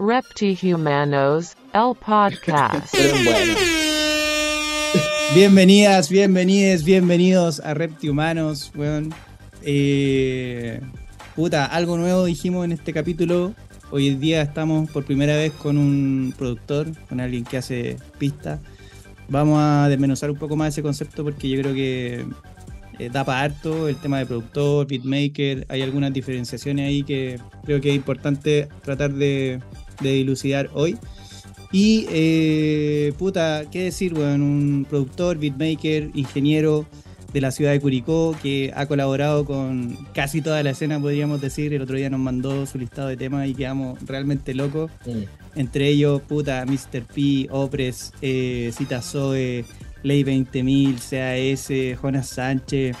Reptihumanos, el podcast. Bienvenidas, bienvenidos, bienvenidos a Reptihumanos, weón. Eh, puta, algo nuevo dijimos en este capítulo. Hoy en día estamos por primera vez con un productor, con alguien que hace pistas. Vamos a desmenuzar un poco más ese concepto porque yo creo que eh, da para harto el tema de productor, beatmaker. Hay algunas diferenciaciones ahí que creo que es importante tratar de, de dilucidar hoy. Y, eh, puta, ¿qué decir, weón? Un productor, beatmaker, ingeniero de la ciudad de Curicó que ha colaborado con casi toda la escena, podríamos decir. El otro día nos mandó su listado de temas y quedamos realmente locos. Entre ellos, puta, Mr. P, Opres, eh, Cita Zoe, Ley 20.000, CAS, Jonas Sánchez,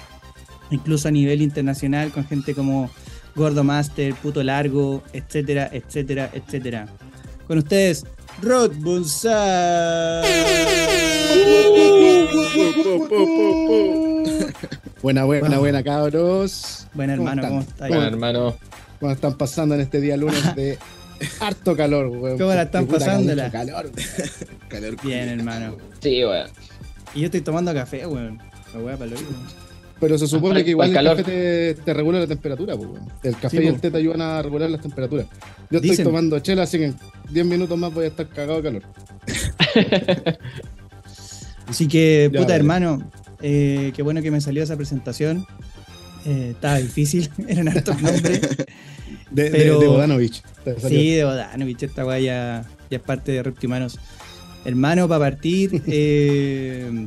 incluso a nivel internacional con gente como Gordo Master, Puto Largo, etcétera, etcétera, etcétera. Con ustedes, Rod Bonsai. Buena, buena, buena, cabros. Buena ¿Cómo hermano, están? ¿cómo estás? Bueno, hermano. ¿Cómo están pasando en este día lunes de harto calor, weón? ¿Cómo la están mucho Calor, calor. Bien, hermano. Sí, weón. Y yo estoy tomando café, weón. La weá para mismo. Pero se supone que igual al el calor. café te, te regula la temperatura. El café Sí, y el té te ayudan a regular las temperaturas. Yo estoy Dicen. tomando chela, así que en 10 minutos más voy a estar cagado de calor. Así que, Ya, puta vale. hermano, eh, qué bueno que me salió esa presentación. Eh, estaba difícil, eran hartos nombres. De, Pero- de Bodanovich. Sí, de Bodanovich, esta weá ya, ya es parte de Reptihumanos. Hermano, para partir, eh,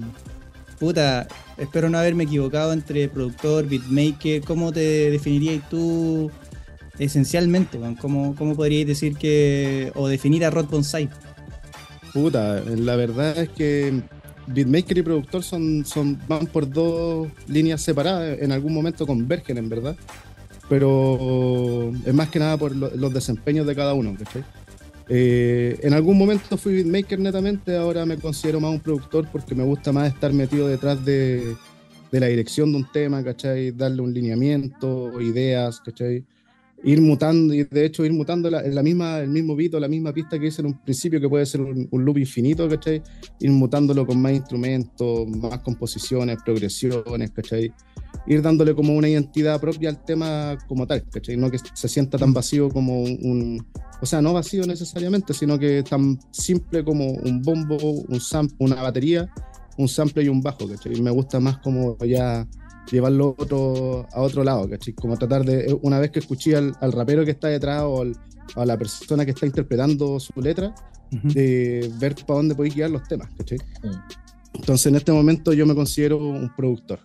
puta, espero no haberme equivocado entre productor, beatmaker. ¿Cómo te definirías tú esencialmente? ¿Cómo, ¿Cómo podríais decir que, o definir a Rod Bonsai? Puta, la verdad es que beatmaker y productor son, son, van por dos líneas separadas, en algún momento convergen en verdad, pero es más que nada por lo- los desempeños de cada uno, ¿cachai? Eh, en algún momento fui beatmaker netamente, ahora me considero más un productor porque me gusta más estar metido detrás de, de la dirección de un tema, ¿cachai? Darle un lineamiento, ideas, ¿cachai? ir mutando y de hecho ir mutando la, la misma, el mismo beat o la misma pista que hice en un principio que puede ser un, un loop infinito, ¿cachai? Ir mutándolo con más instrumentos, más composiciones, progresiones, ¿cachai? Ir dándole como una identidad propia al tema como tal, ¿cachai? No que se sienta tan vacío como un, un- o sea, no vacío necesariamente, sino que tan simple como un bombo, un sample, una batería, un sample y un bajo, ¿cachai? Me gusta más como ya llevarlo otro, a otro lado, ¿cachai? Como tratar de, eh, una vez que escuché al, al rapero que está detrás o al- a la persona que está interpretando su letra, de ver para dónde podéis guiar los temas, ¿cachai? Entonces en este momento yo me considero un productor.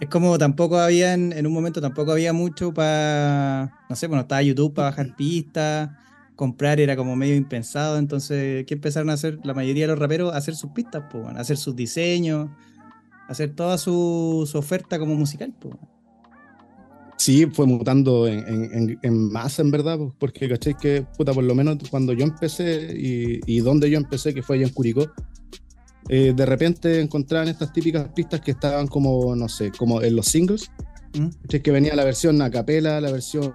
Es como tampoco había, en, un momento tampoco había mucho para, no sé, bueno, estaba YouTube para bajar pistas, comprar era como medio impensado, entonces, ¿qué empezaron a hacer la mayoría de los raperos? A hacer sus pistas, pues, bueno, hacer sus diseños, hacer toda su, oferta como musical, pues. Sí, fue mutando en, en, en- masa, en verdad, porque caché que, puta, por lo menos cuando yo empecé y, y donde yo empecé, que fue allá en Curicó, eh, de repente encontraban estas típicas pistas que estaban como, no sé, como en los singles, ¿Mm? ¿cachai? que venía la versión a capela, la versión,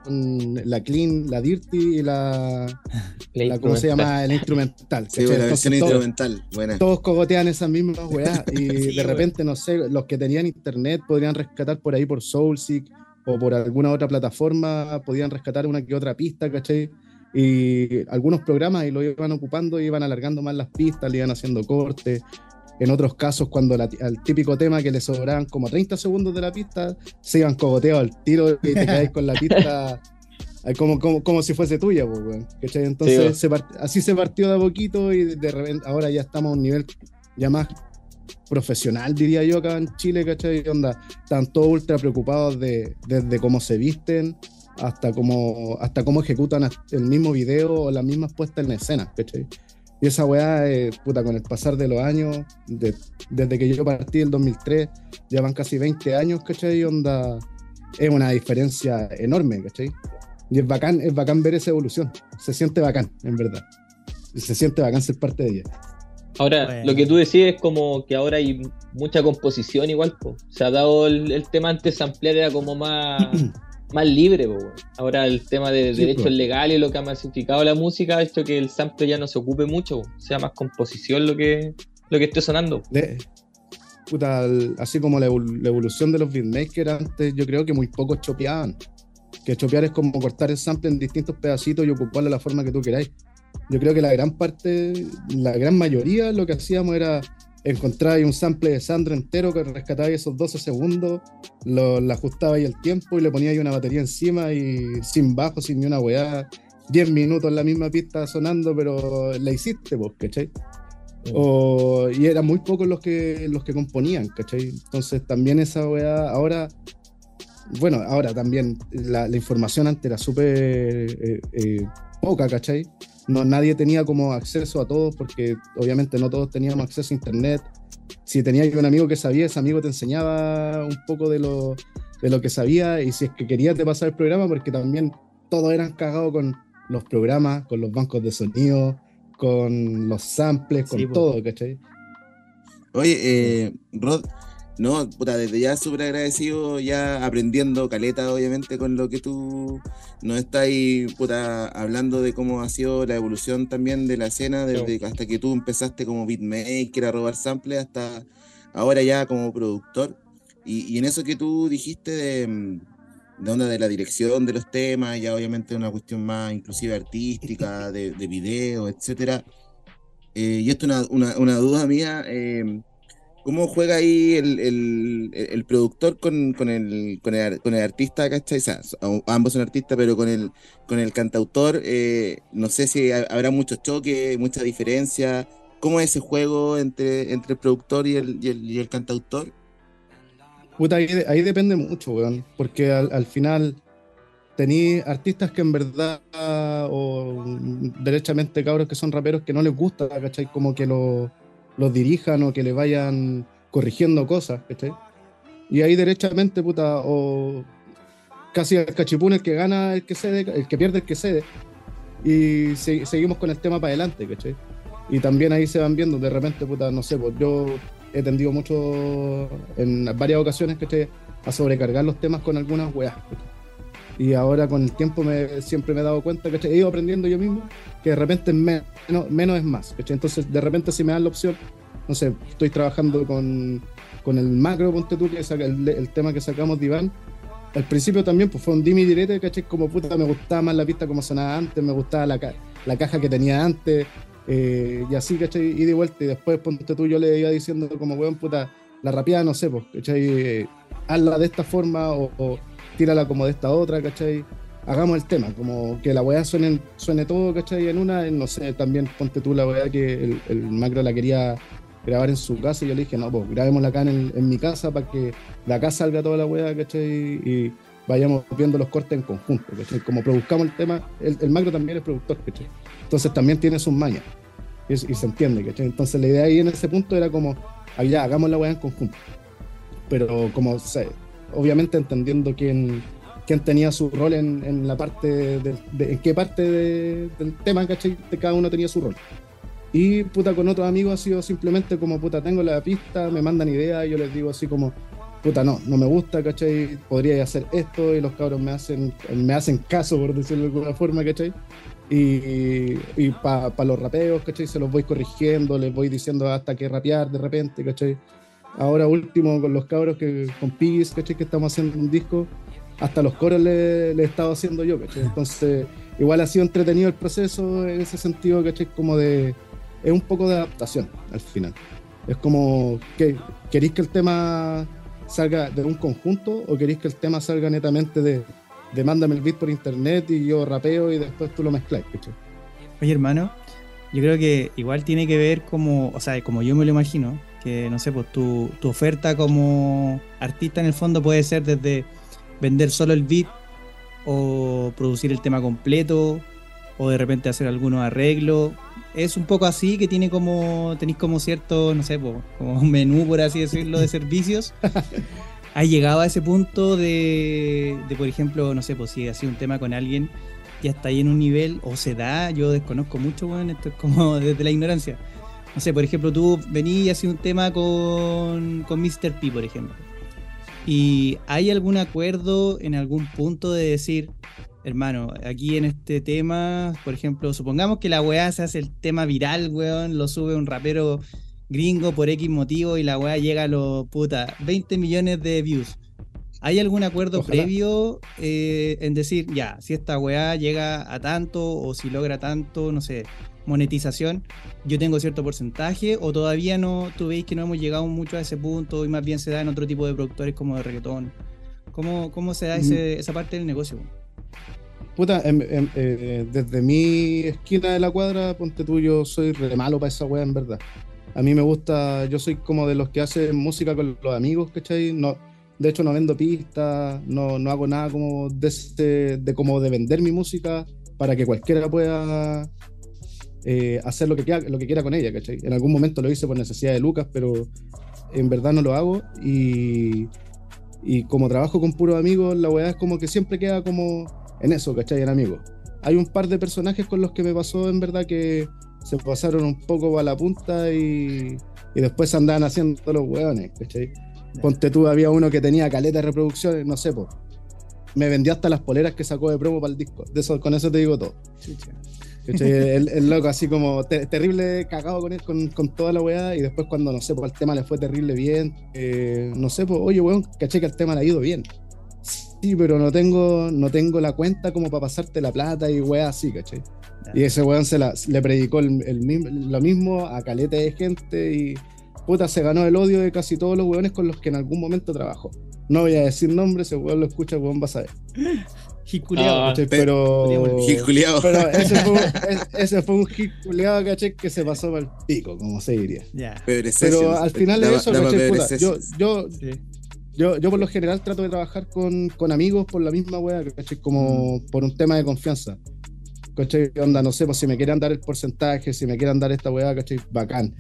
la clean, la dirty y la, la ¿cómo se llama? El instrumental. Sí, pues, la versión todo- instrumental. Buena. todos cogotean esas mismas weas y Sí, de repente, no sé, los que tenían internet podrían rescatar por ahí por Soulseek o por alguna otra plataforma, podían rescatar una que otra pista, ¿cachai? Y algunos programas y lo iban ocupando, iban alargando más las pistas, le iban haciendo cortes. En otros casos, cuando la- al típico tema que le sobraban como 30 segundos de la pista, se iban cogoteados al tiro y te quedáis con la pista como, como, como si fuese tuya, pues. Entonces, weón. se part- así se partió de a poquito y de repente ahora ya estamos a un nivel ya más profesional, diría yo, acá en Chile, ¿cachai? Onda, están todos ultra preocupados de, desde cómo se visten hasta cómo, hasta cómo ejecutan el mismo video o las mismas puestas en escena, ¿cachai? Y esa weá, eh, puta, con el pasar de los años, de- desde que yo partí el 2003, ya van casi 20 años, ¿cachai? Onda, es una diferencia enorme, ¿cachai? Y es bacán, es bacán ver esa evolución. Se siente bacán, en verdad. Se siente bacán ser parte de ella. Ahora, Bueno. lo que tú decís es como que ahora hay mucha composición igual, po. Se ha dado el, el tema antes samplear era como más, más libre, po. Ahora el tema de Sí, derechos po. legales, lo que ha masificado la música, ha hecho que el sample ya no se ocupe mucho, po. sea más composición lo que, lo que esté sonando. De- puta, el- así como la, evol- la evolución de los beatmakers antes, yo creo que muy pocos chopeaban. Que chopear es como cortar el sample en distintos pedacitos y ocuparlo de la forma que tú queráis. Yo creo que la gran parte, la gran mayoría lo que hacíamos era encontrar ahí un sample de Sandro entero que rescataba ahí esos 12 segundos, lo, le ajustaba ahí el tiempo y le ponía ahí una batería encima y sin bajo, sin ni una weá. 10 minutos en la misma pista sonando, pero la hiciste vos, ¿cachai? O- y eran muy pocos los que, los que componían, ¿cachai? Entonces también esa weá, ahora, bueno, ahora también la, la información antes era súper eh, eh, poca, ¿cachai? No, nadie tenía como acceso a todo porque obviamente no todos teníamos acceso a internet. Si tenías un amigo que sabía, ese amigo te enseñaba un poco de lo, de lo que sabía y si es que quería te pasaba el programa porque también todos eran cagados con los programas, con los bancos de sonido, con los samples, con Sí, todo, ¿cachai? Oye, eh, Rod, no, puta, desde ya súper agradecido, ya aprendiendo caleta, obviamente, con lo que tú nos estás puta, hablando de cómo ha sido la evolución también de la escena, desde hasta que tú empezaste como beatmaker a robar samples hasta ahora ya como productor. Y, y en eso que tú dijiste de, mm, de onda de la dirección de los temas, ya obviamente una cuestión más inclusive artística, de, de video, etcétera. Eh, y esto es una, una, una duda mía. eh, ¿Cómo juega ahí el, el- el productor con, con el, con, el, con el artista, ¿cachai? O sea, ambos son artistas, pero con el, con el cantautor, eh, no sé si ha- habrá muchos choques, mucha diferencia. ¿Cómo es ese juego entre, entre el productor y el, y el, cantautor? Puta, ahí, ahí depende mucho, weón. Porque al, al final tení artistas que en verdad, o derechamente cabros que son raperos que no les gusta, ¿cachai? Como que lo- los dirijan o que le vayan corrigiendo cosas, ¿cachai? Y ahí derechamente, puta, o casi el cachipún el que gana el que cede, el que pierde el que cede. Y se- seguimos con el tema para adelante, ¿cachai? Y también ahí se van viendo, de repente, puta, no sé, pues yo he tendido mucho en varias ocasiones que a sobrecargar los temas con algunas weas. ¿cachai? Y ahora con el tiempo me, siempre me he dado cuenta que he ido aprendiendo yo mismo que de repente menos, menos es más. ¿cachai? Entonces de repente si me dan la opción, no sé, estoy trabajando con, con el macro, ponte tú, que saca el, el tema que sacamos de Iván. Al principio también pues fue un dimi directo, ¿cachai? Como puta, me gustaba más la pista como sonaba antes, me gustaba la, ca- la caja que tenía antes, eh, y así, ¿cachai? Y de vuelta, y después, ponte tú, yo le iba diciendo como, weón, puta, la rapeada, no sé, pues, ¿cachai? Eh, hazla de esta forma o, o tírala como de esta otra, ¿cachai? Hagamos el tema, como que la weá suene, suene todo, ¿cachai? En una, no sé, también ponte tú la weá que el, macro la quería grabar en su casa y yo le dije, no, pues grabémosla acá en, mi casa para que de acá salga toda la weá, ¿cachai? Y vayamos viendo los cortes en conjunto, ¿cachai? Como produzcamos el tema, el, macro también es productor, ¿cachai? Entonces también tiene sus mañas y, se entiende, ¿cachai? Entonces la idea ahí en ese punto era como, ah, ya, hagamos la weá en conjunto. Pero como, se- obviamente entendiendo quién, quién tenía su rol en, en la parte, de, de- en qué parte de- del tema, ¿cachai? Cada uno tenía su rol. Y puta, con otros amigos ha sido simplemente como, puta, tengo la pista, me mandan ideas, y yo les digo así como, puta, no, no me gusta, ¿cachai? Podría hacer esto, y los cabros me hacen, me hacen caso, por decirlo de alguna forma, ¿cachai? Y, y para los rapeos, ¿cachai? Se los voy corrigiendo, les voy diciendo hasta que rapear de repente, ¿cachai? Ahora último con los cabros que con Piggies, ¿cachai? Que estamos haciendo un disco, hasta los coros le, he estado haciendo yo, ¿cachai? Entonces, igual ha sido entretenido el proceso en ese sentido, ¿cachai? Como de, es un poco de adaptación al final. Es como, que ¿queréis que el tema salga de un conjunto o queréis que el tema salga netamente de, de mándame el beat por internet y yo rapeo y después tú lo mezclas, ¿cachai? Oye, hermano, yo creo que igual tiene que ver como, o sea, como yo me lo imagino, que no sé, pues tu, tu oferta como artista en el fondo puede ser desde vender solo el beat o producir el tema completo o de repente hacer algunos arreglos. Es un poco así que tiene como, tenéis como cierto, no sé, como un menú, por así decirlo, de servicios. ¿Has llegado a ese punto de, de, por ejemplo, no sé, pues si ha sido un tema con alguien ya está ahí en un nivel, o se da, yo desconozco mucho, bueno, esto es como desde la ignorancia. No sé, por ejemplo, tú venís y un tema con, con Mr. P, por ejemplo. ¿Y hay algún acuerdo en algún punto de decir, hermano, aquí en este tema, por ejemplo, supongamos que la weá se hace el tema viral, weón, lo sube un rapero gringo por X motivo y la weá llega a los puta 20 millones de views. ¿Hay algún acuerdo Ojalá. previo eh, en decir, ya, si esta weá llega a tanto o si logra tanto, no sé, monetización, yo tengo cierto porcentaje o todavía no, tú veis que no hemos llegado mucho a ese punto y más bien se da en otro tipo de productores como de reggaetón? ¿Cómo, cómo se da ese- esa parte del negocio? Puta, em- em- eh, desde mi esquina de la cuadra, ponte tú, yo soy re malo para esa wea, en verdad. A mí me gusta, yo soy como de los que hacen música con los amigos, ¿cachai? No, de hecho, no vendo pistas, no, no hago nada como de, ese- de como de vender mi música para que cualquiera pueda eh, hacer lo que, quiera, lo que quiera con ella, ¿cachai? En algún momento lo hice por necesidad de Lucas, pero en verdad no lo hago y, y como trabajo con puros amigos, la weá es como que siempre queda como en eso, ¿cachai? En amigos. Hay un par de personajes con los que me pasó en verdad que se pasaron un poco a la punta y, y después andaban haciendo los hueones, ¿cachai? Ponte tú, había uno que tenía caleta de reproducciones, no sé, po. Me vendió hasta las poleras que sacó de promo para el disco. De eso, con eso te digo todo. ¿cachai? El, el loco así como te- terrible cagado con, él, con, con toda la weá y después cuando, no sé, pues el tema le fue terrible bien. eh, no sé, pues, oye, weón, caché que el tema le ha ido bien. Sí, pero no tengo, no tengo la cuenta como para pasarte la plata y weá así, ¿cachai? Y ese weón se la, le predicó el, el lo mismo a caleta de gente y puta, se ganó el odio de casi todos los weones con los que en algún momento trabajó. No voy a decir nombres, ese weón lo escucha, el weón va a saber. Hit culiao. Ah, pero, culiao. pero ese fue, un- es- ese fue un hit culiado, ¿cachai? Que se pasó para el pico, como se diría. Pebre Pero al final de eso, yo, yo, Sí. yo, yo por lo general trato de trabajar con, con amigos por la misma weá, ¿cachai? Como Mm. por un tema de confianza. ¿Cachai? Onda, no sé, pues si me quieren dar el porcentaje, si me quieren dar esta weá, ¿cachai? Bacán.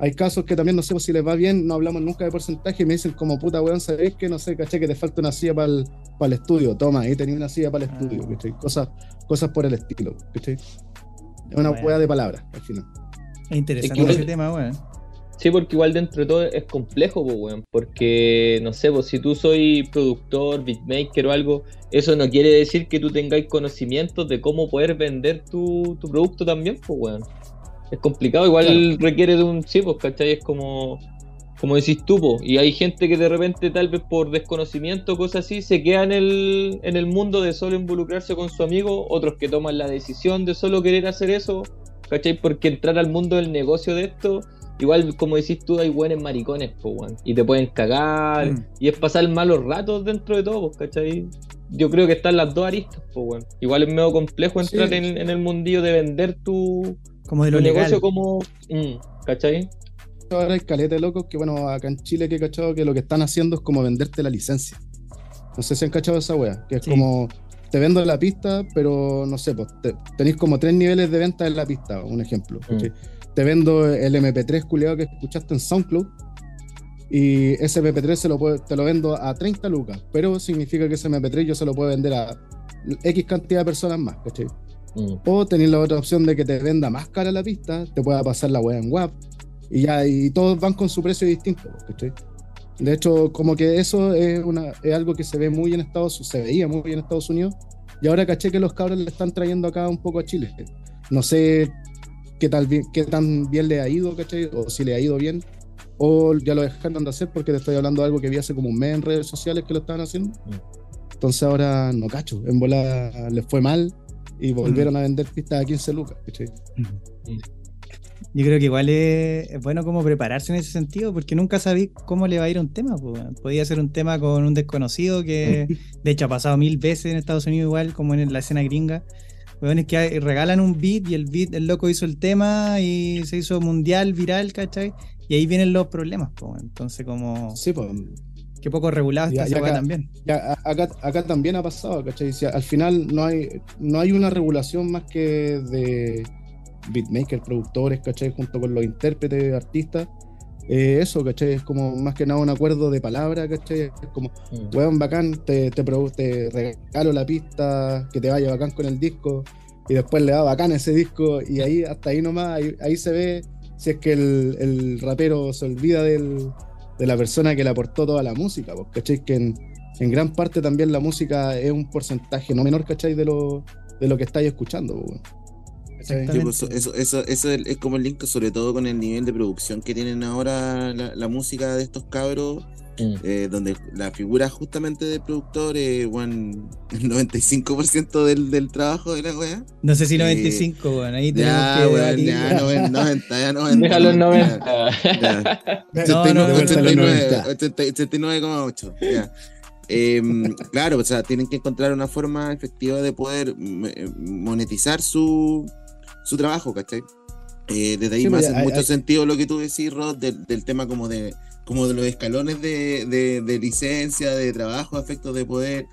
Hay casos que también no sé pues, si les va bien, no hablamos nunca de porcentaje y me dicen como puta weón, ¿sabéis que no sé, caché que te falta una silla para el, para el estudio? Toma, ahí tenía una silla para el Ah. estudio, ¿cachai? Cosas, cosas por el estilo, ¿cachai? Es una Bueno. weá de palabras al final. Es interesante Es que- ese tema, weón. Sí, porque igual dentro de todo es complejo, pues, weón. Porque, no sé, pues si tú soy productor, beatmaker o algo, eso no quiere decir que tú tengáis conocimientos de cómo poder vender tu, tu producto también, pues, weón. Es complicado, igual Claro. requiere de un sí, pues, ¿cachai? Es como, como decís tú, po. Y hay gente que de repente, tal vez por desconocimiento cosas así, se queda en el, en el mundo de solo involucrarse con su amigo, otros que toman la decisión de solo querer hacer eso, ¿cachai? Porque entrar al mundo del negocio de esto Igual, como decís tú, hay buenos maricones, po, weón. Y te pueden cagar. Mm. Y es pasar malos ratos dentro de todo, ¿cachai? Yo creo que están las dos aristas, po, weón. Igual es medio complejo Sí. entrar en, en el mundillo de vender tu, Como de lo legal. negocio como. mm, ¿cachai? ahora hay caleta de locos que, bueno, acá en Chile que he cachado que lo que están haciendo es como venderte la licencia. No sé si han cachado esa wea, que es Sí. como te vendo la pista, pero no sé, pues te- tenéis como tres niveles de venta en la pista, un ejemplo. ¿cachai? Te vendo el MP3 culiado que escuchaste en SoundCloud y ese MP3 se lo puedo- te lo vendo a 30 lucas, pero significa que ese MP3 yo se lo puedo vender a X cantidad de personas más, ¿cachai? Mm. O tenéis la otra opción de que te venda más cara la pista, te pueda pasar la web en WAP y ya, y todos van con su precio distinto, ¿cachai? De hecho, como que eso es, una, es algo que se ve muy en Estados se veía muy en Estados Unidos, y ahora caché que los cabros le están trayendo acá un poco a Chile. No sé qué, tal qué tan bien le ha ido, ¿cachai? O si le ha ido bien, o ya lo dejaron de hacer porque te estoy hablando de algo que vi hace como un mes en redes sociales que lo estaban haciendo. Entonces ahora no cacho, en bola les fue mal y volvieron a vender pistas a 15 lucas, ¿cachai? Yo creo que igual es, es bueno como prepararse en ese sentido, porque nunca sabéis cómo le va a ir un tema. Podía ser un tema con un desconocido que, de hecho, ha pasado mil veces en Estados Unidos, igual como en la escena gringa. Weones que hay- regalan un beat y el beat, el loco hizo el tema y se hizo mundial, viral, ¿cachai? Y ahí vienen los problemas, pues. weón. Entonces, como Sí, pues que poco regulado está esa acá- también. Ya, acá, acá también ha pasado, ¿cachai? Si al final no hay, no hay una regulación más que de beatmakers, productores, ¿cachai? Junto con los intérpretes, artistas. Eh, eso, ¿cachai? Es como más que nada un acuerdo de palabra, ¿cachai? Es como, Mm. weón, bacán, te, te, te regalo la pista, que te vaya bacán con el disco, y después le da bacán ese disco, y ahí, hasta ahí nomás, ahí, ahí se ve si es que el, el rapero se olvida del, de la persona que le aportó toda la música, pues, ¿cachai? Que en, en gran parte también la música es un porcentaje no menor, ¿cachai? De lo, de lo que estáis escuchando, pues, pues, eso, eso, eso es es como el link, sobre todo con el nivel de producción que tienen ahora la, la música de estos cabros, Mm. eh, donde la figura justamente del productor es bueno, el 95% del, del trabajo de la wea. No sé si Eh, 95, weón. Ahí tenemos Ya, que weón, debatir. ya, noven- 90, ya 90. Déjalo en ya, 90. ya. No, no, 89, de vuelta a los 89, 90. 80, 89,8. ya. Em, claro, o sea, tienen que encontrar una forma efectiva de poder mm, eh, monetizar su, su trabajo, ¿cachai? Eh, desde ahí Sí, me pues, hace hay- mucho hay- sentido lo que tú decís, Rod, del, del tema como de, como de los escalones de, de- de licencia, de trabajo, a efectos de poder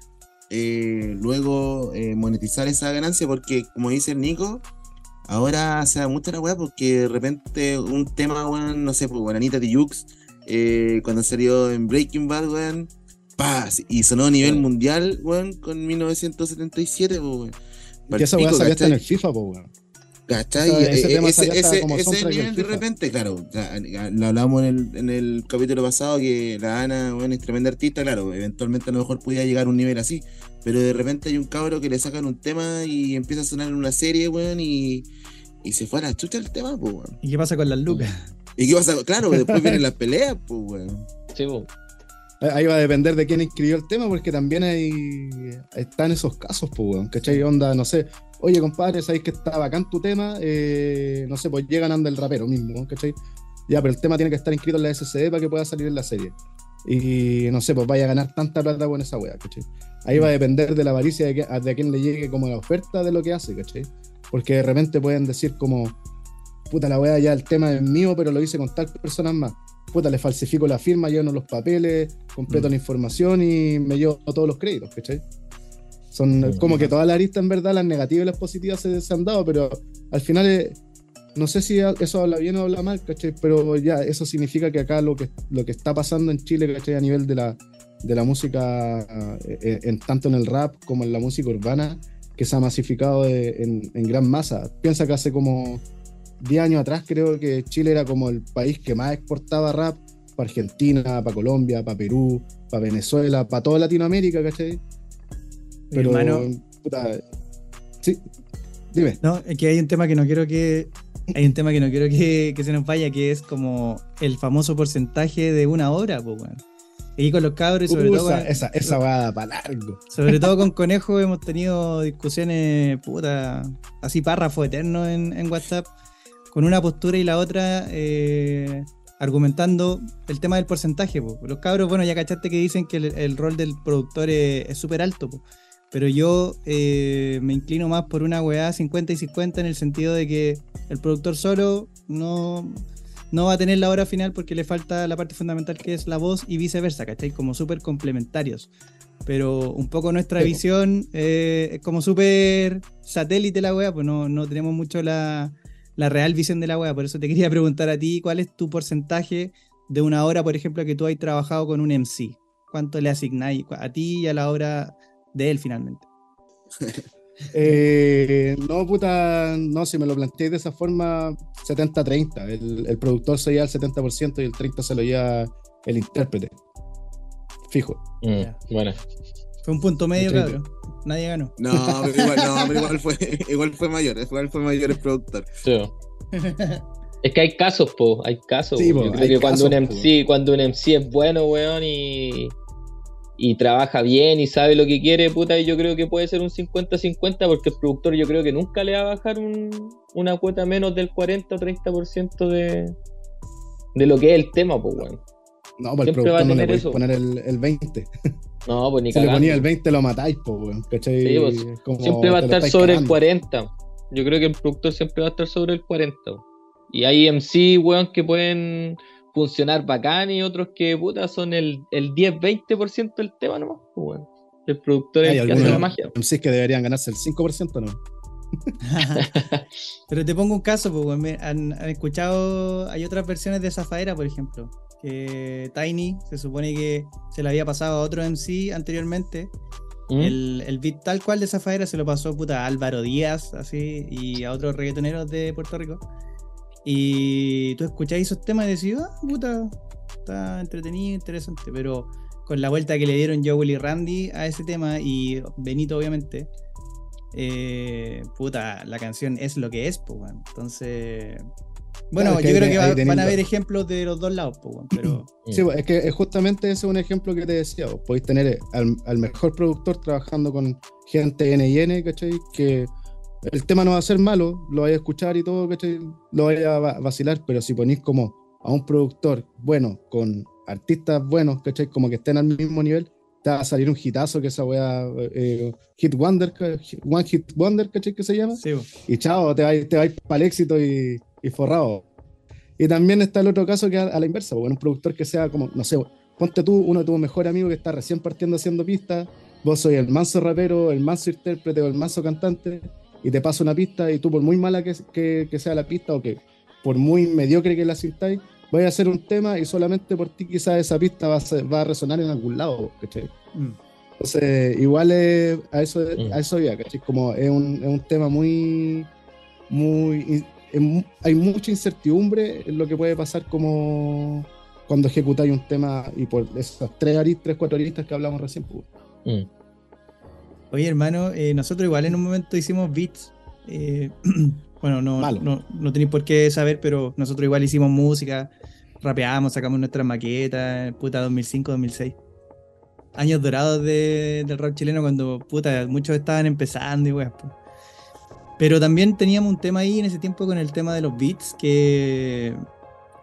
eh, luego eh, monetizar esa ganancia, porque como dice el Nico, ahora se da mucho la weá porque de repente un tema, weón, no sé, pues, Anita Tijoux, eh, cuando salió en Breaking Bad, weón, ¡paz! Y sonó a nivel Sí. mundial, weón, con 1977, pues, weón. Esa weá salió hasta en el FIFA, po, weón. ¿Cachai? Esa- ese como nivel de FIFA. repente, claro, ya- ya lo hablamos en el, en el capítulo pasado que la Ana, bueno, es tremenda artista, claro, eventualmente a lo mejor podía llegar a un nivel así, pero de repente hay un cabro que le sacan un tema y empieza a sonar en una serie, weón, y, y se fue a la chucha el tema, pues, weón. ¿Y qué pasa con las lucas? ¿Y qué pasa? Claro, después vienen las peleas, pues, weón. Sí, po. Ahí va a depender de quién escribió el tema, porque también hay están esos casos, pues, weón. ¿Cachai? Onda, no sé. Oye, compadre, sabéis que está bacán tu tema. Eh, no sé, pues llegan anda el rapero mismo, ¿cachai? Ya, pero el tema tiene que estar inscrito en la SCD para que pueda salir en la serie. Y no sé, pues vaya a ganar tanta plata con esa wea, ¿cachai? Ahí va a depender de la avaricia de, que, de a quién le llegue como la oferta de lo que hace, ¿cachai? Porque de repente pueden decir como, puta la wea, ya el tema es mío, pero lo hice con tal personas más. Puta, le falsifico la firma, lleno los papeles, completo Mm. la información y me llevo todos los créditos, ¿cachai? Son Mm. como que todas las aristas, en verdad, las negativas y las positivas se, se han dado, pero al final eh, no sé si eso habla bien o habla mal, ¿cachai? Pero ya, eso significa que acá lo que, lo que está pasando en Chile, ¿cachai? A nivel de la, de la música, eh, eh, en, tanto en el rap como en la música urbana, que se ha masificado de- en, en gran masa. Piensa que hace como 10 años atrás creo que Chile era como el país que más exportaba rap para Argentina, para Colombia, para Perú, para Venezuela, para toda Latinoamérica, ¿cachai? Pero, hermano, puta, sí, dime. no, es que hay un tema que no quiero que. Hay un tema que no quiero que, que se nos vaya, que es como el famoso porcentaje de una hora, pues, weón. Y con los cabros y sobre todo. esa, con- esa, esa va para largo. Sobre todo con Conejo hemos tenido discusiones, puta, así párrafo eterno en, en WhatsApp, con una postura y la otra eh, argumentando el tema del porcentaje. po. Los cabros, bueno, ya cachaste que dicen que el, el rol del productor es es súper alto, po. Pero yo eh, me inclino más por una weá 50 y 50 en el sentido de que el productor solo no, no va a tener la hora final porque le falta la parte fundamental que es la voz y viceversa, ¿cachai? Como súper complementarios pero un poco nuestra Sí, visión eh, es como súper satélite la wea, pues no, no tenemos mucho la, la real visión de la wea, por eso te quería preguntar a ti, ¿cuál es tu porcentaje de una hora, por ejemplo, que tú has trabajado con un MC? ¿Cuánto le asignáis a ti y a la hora de él finalmente? Eh, no, puta, no, si me lo planteé de esa forma, 70-30. El, el productor se lleva el 70% y el 30% se lo lleva el intérprete. Fijo. Mm, bueno. Fue un punto medio, cabrón. Nadie ganó. No, pero igual, no, pero igual fue, igual fue mayor, igual fue mayor el productor. Sí. Es que hay casos, po, hay casos. Sí, po. Yo creo que cuando un MC, cuando un MC es bueno, weón, y, y trabaja bien y sabe lo que quiere, puta, yo creo que puede ser un 50-50 porque el productor yo creo que nunca le va a bajar un- una cuota menos del 40 o 30% de, de lo que es el tema, pues, weón. No, para el Siempre va a productor no le podéis poner el, el 20. No, pues ni Si le cagando. ponía el 20 lo matáis, po, weón. ¿cachai? Sí, pues, Como Siempre va a estar sobre el cagando. 40. Yo creo que el productor siempre va a estar sobre el 40. Y hay MC, weón, que pueden funcionar bacán y otros que, puta, son el, el 10-20% del tema nomás, pues, weón. El productor es el que hace la magia. MCs que deberían ganarse el 5%, ¿no? Pero te pongo un caso, pues, han, han escuchado, hay otras versiones de Zafaera, por ejemplo, que Tiny se supone que se le había pasado a otro MC anteriormente. ¿Mm? El, el beat tal cual de Zafaera se lo pasó puta, a Álvaro Díaz, así, y a otros reggaetoneros de Puerto Rico. Y tú escucháis esos temas y decís, ah, puta, está entretenido, interesante, pero con la vuelta que le dieron Joel y Randy a ese tema y Benito, obviamente, eh, puta, la canción es lo que es, pues, weón. Entonces, bueno, Claro, es que yo creo que va- van a haber ejemplos de los dos lados, pues, weón, pero Sí, pues, es que es justamente ese es un ejemplo que te decía. vos. Podéis tener al, al mejor productor trabajando con gente N y N, ¿cachai? Que el tema no va a ser malo, lo vais a escuchar y todo, ¿cachai? Lo vais a va- vacilar, pero si ponéis como a un productor bueno, con artistas buenos, ¿cachai? Como que estén al mismo nivel, te va a salir un hitazo que esa wea, eh, Hit Wonder, One Hit Wonder, ¿cachai? Que se llama sí, y chao, te vas te vais para el éxito y, y forrado. Y también está el otro caso que a, a la inversa, un productor que sea como, no sé, ponte tú, uno de tus mejores amigos que está recién partiendo haciendo pistas, vos sois el manso rapero, el manso intérprete o el manso cantante, y te pasa una pista y tú por muy mala que, que, que sea la pista o que por muy mediocre que la sintáis, vais a hacer un tema y solamente por ti quizás esa pista va a, ser- va a resonar en algún lado, ¿cachai? Mm. Entonces, igual es- a eso, Mm. a eso ya, ¿cachai? Como es un, es un tema muy, muy, es hay mucha incertidumbre en lo que puede pasar como cuando ejecutáis un tema y por esas tres, aristas, tres cuatro aristas que hablamos recién. pues. Mm. Oye, hermano, eh, nosotros igual en un momento hicimos beats. eh, bueno, no, Malo. no, no tenéis por qué saber, pero nosotros igual hicimos música, rapeamos, sacamos nuestras maquetas, puta 2005, 2006. Años dorados de- del rap chileno cuando, puta, muchos estaban empezando y weas. Pero también teníamos un tema ahí en ese tiempo con el tema de los beats que,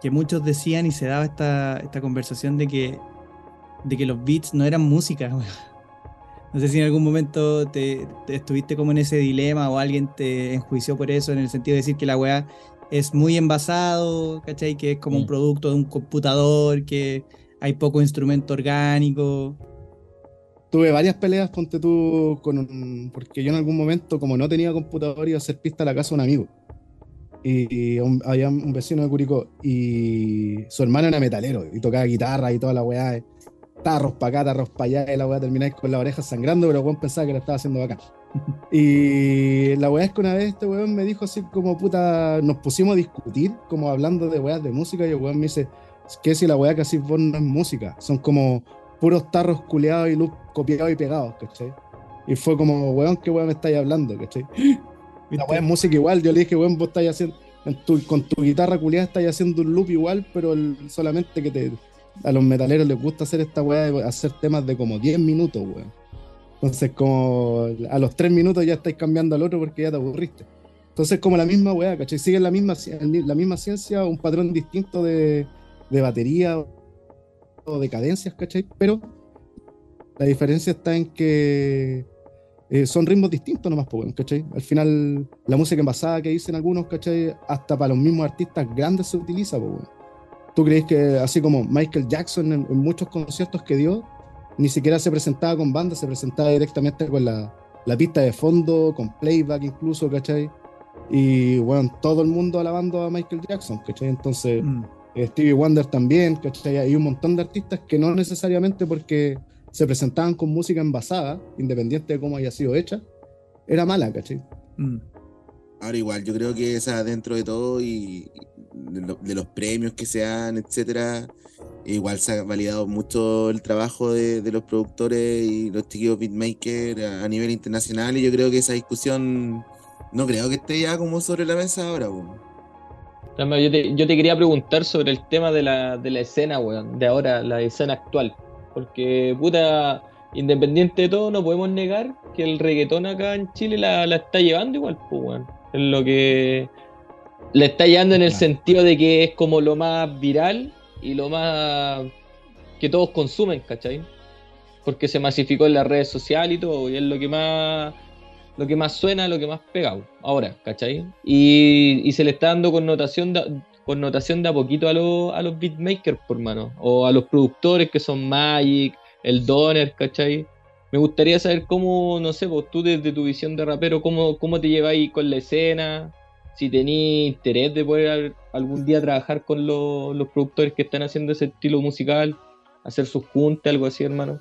que muchos decían y se daba esta, esta conversación de que, de que los beats no eran música. No sé si en algún momento te, te estuviste como en ese dilema o alguien te enjuició por eso, en el sentido de decir que la weá es muy envasado, ¿cachai? Que es como un Mm. producto de un computador, que hay poco instrumento orgánico. Tuve varias peleas, ponte tú, con un- porque yo en algún momento, como no tenía computador, iba a hacer pista a la casa de un amigo. Y, y un- había un vecino de Curicó y su hermano era metalero y tocaba guitarra y toda la weá. Tarros para acá, tarros para allá, y la weá termináis con las orejas sangrando, pero weón pensaba que lo estaba haciendo bacán. Y la weá es que una vez este weón me dijo así como puta, nos pusimos a discutir, como hablando de weas de música, y el weón me dice, que si la weá que así vos no es música, son como puros tarros culeados y luz copiados y pegados, ¿cachai? Y fue como, weón, ¿qué weón me estáis hablando, ¿cachai? La weá es música igual, yo le dije, weón, vos estáis haciendo, en tu- con tu guitarra culiada estáis haciendo un loop igual, pero el- solamente que te, a los metaleros les gusta hacer esta weá de hacer temas de como 10 minutos, weón. Entonces, como a los 3 minutos ya estáis cambiando al otro porque ya te aburriste. Entonces, como la misma weá, ¿cachai? Siguen la misma, la misma ciencia, un patrón distinto de, de batería o de cadencias, ¿cachai? Pero la diferencia está en que eh, son ritmos distintos nomás, pues, ¿cachai? Al final, la música envasada que dicen algunos, ¿cachai? Hasta para los mismos artistas grandes se utiliza, pues. ¿Tú crees que así como Michael Jackson en, en muchos conciertos que dio, ni siquiera se presentaba con banda, se presentaba directamente con la, la pista de fondo, con playback incluso, ¿cachai? Y bueno, todo el mundo alabando a Michael Jackson, ¿cachai? Entonces, Mm. eh, Stevie Wonder también, ¿cachai? Hay un montón de artistas que no necesariamente porque se presentaban con música envasada, independiente de cómo haya sido hecha, era mala, ¿cachai? Mm. Ahora igual, yo creo que esa dentro de todo y y de, lo- de los premios que se dan, etcétera, igual se ha validado mucho el trabajo de, de los productores y los chiquillos beatmakers a, a nivel internacional y yo creo que esa discusión no creo que esté ya como sobre la mesa ahora. Yo te, yo te quería preguntar sobre el tema de la, de la escena, weón, de ahora, la escena actual. Porque, puta, independiente de todo, no podemos negar que el reggaetón acá en Chile la, la está llevando igual, pues, weón. Lo que la está llevando en el sentido de que es como lo más viral y lo más que todos consumen, ¿cachai? Porque se masificó en las redes sociales y todo, y es lo que más lo que más suena, lo que más pega ahora, ¿cachai? Y, y se le está dando connotación de, connotación de a poquito a, los a los beatmakers, por mano, o a los productores que son Magic, el Donner, ¿cachai? Me gustaría saber cómo, no sé, pues tú desde tu visión de rapero, cómo, cómo te lleváis con la escena, si tenéis interés de poder algún día trabajar con los, los productores que están haciendo ese estilo musical, hacer sus juntas, algo así, hermano.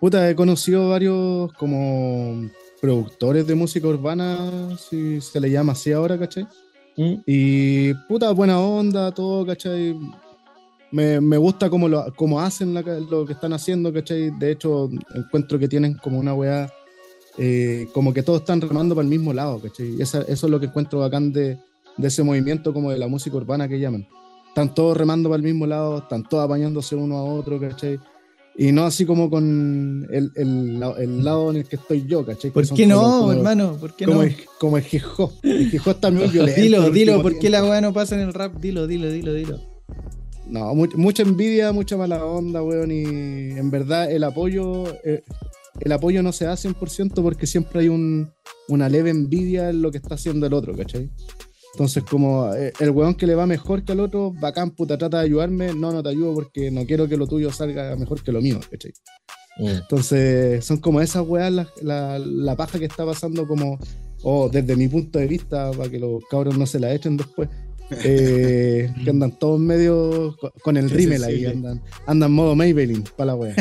Puta, he conocido varios como productores de música urbana, si se le llama así ahora, ¿cachai? ¿Mm? Y puta, buena onda, todo, ¿cachai? me, me gusta cómo, lo, cómo hacen la- lo que están haciendo, ¿cachai? De hecho, encuentro que tienen como una weá, eh, como que todos están remando para el mismo lado, ¿cachai? Y esa- eso es lo que encuentro bacán de, de ese movimiento como de la música urbana que llaman. Están todos remando para el mismo lado, están todos apañándose uno a otro, ¿cachai? Y no así como con el, el, la- el lado en el que estoy yo, ¿cachai? ¿Por qué no, como- hermano? ¿Por qué como, no? el, como el hip hop. El hip hop está muy violento. Dilo, dilo, ¿por qué la weá no pasa en el rap? Dilo, dilo, dilo, dilo. No, mu- mucha envidia, mucha mala onda, weón, y en verdad el apoyo, eh, el apoyo no se da 100% porque siempre hay un, una leve envidia en lo que está haciendo el otro, ¿cachai? Entonces, como eh, el weón que le va mejor que al otro, bacán, puta, trata de ayudarme, no, no te ayudo porque no quiero que lo tuyo salga mejor que lo mío, ¿cachai? Mm. Entonces, son como esas weas la, la, la paja que está pasando como, o desde mi punto de vista, para que los cabros no se la echen después, eh, que andan todos medio co- con el rímel ahí, andan, andan modo Maybelline para la wea.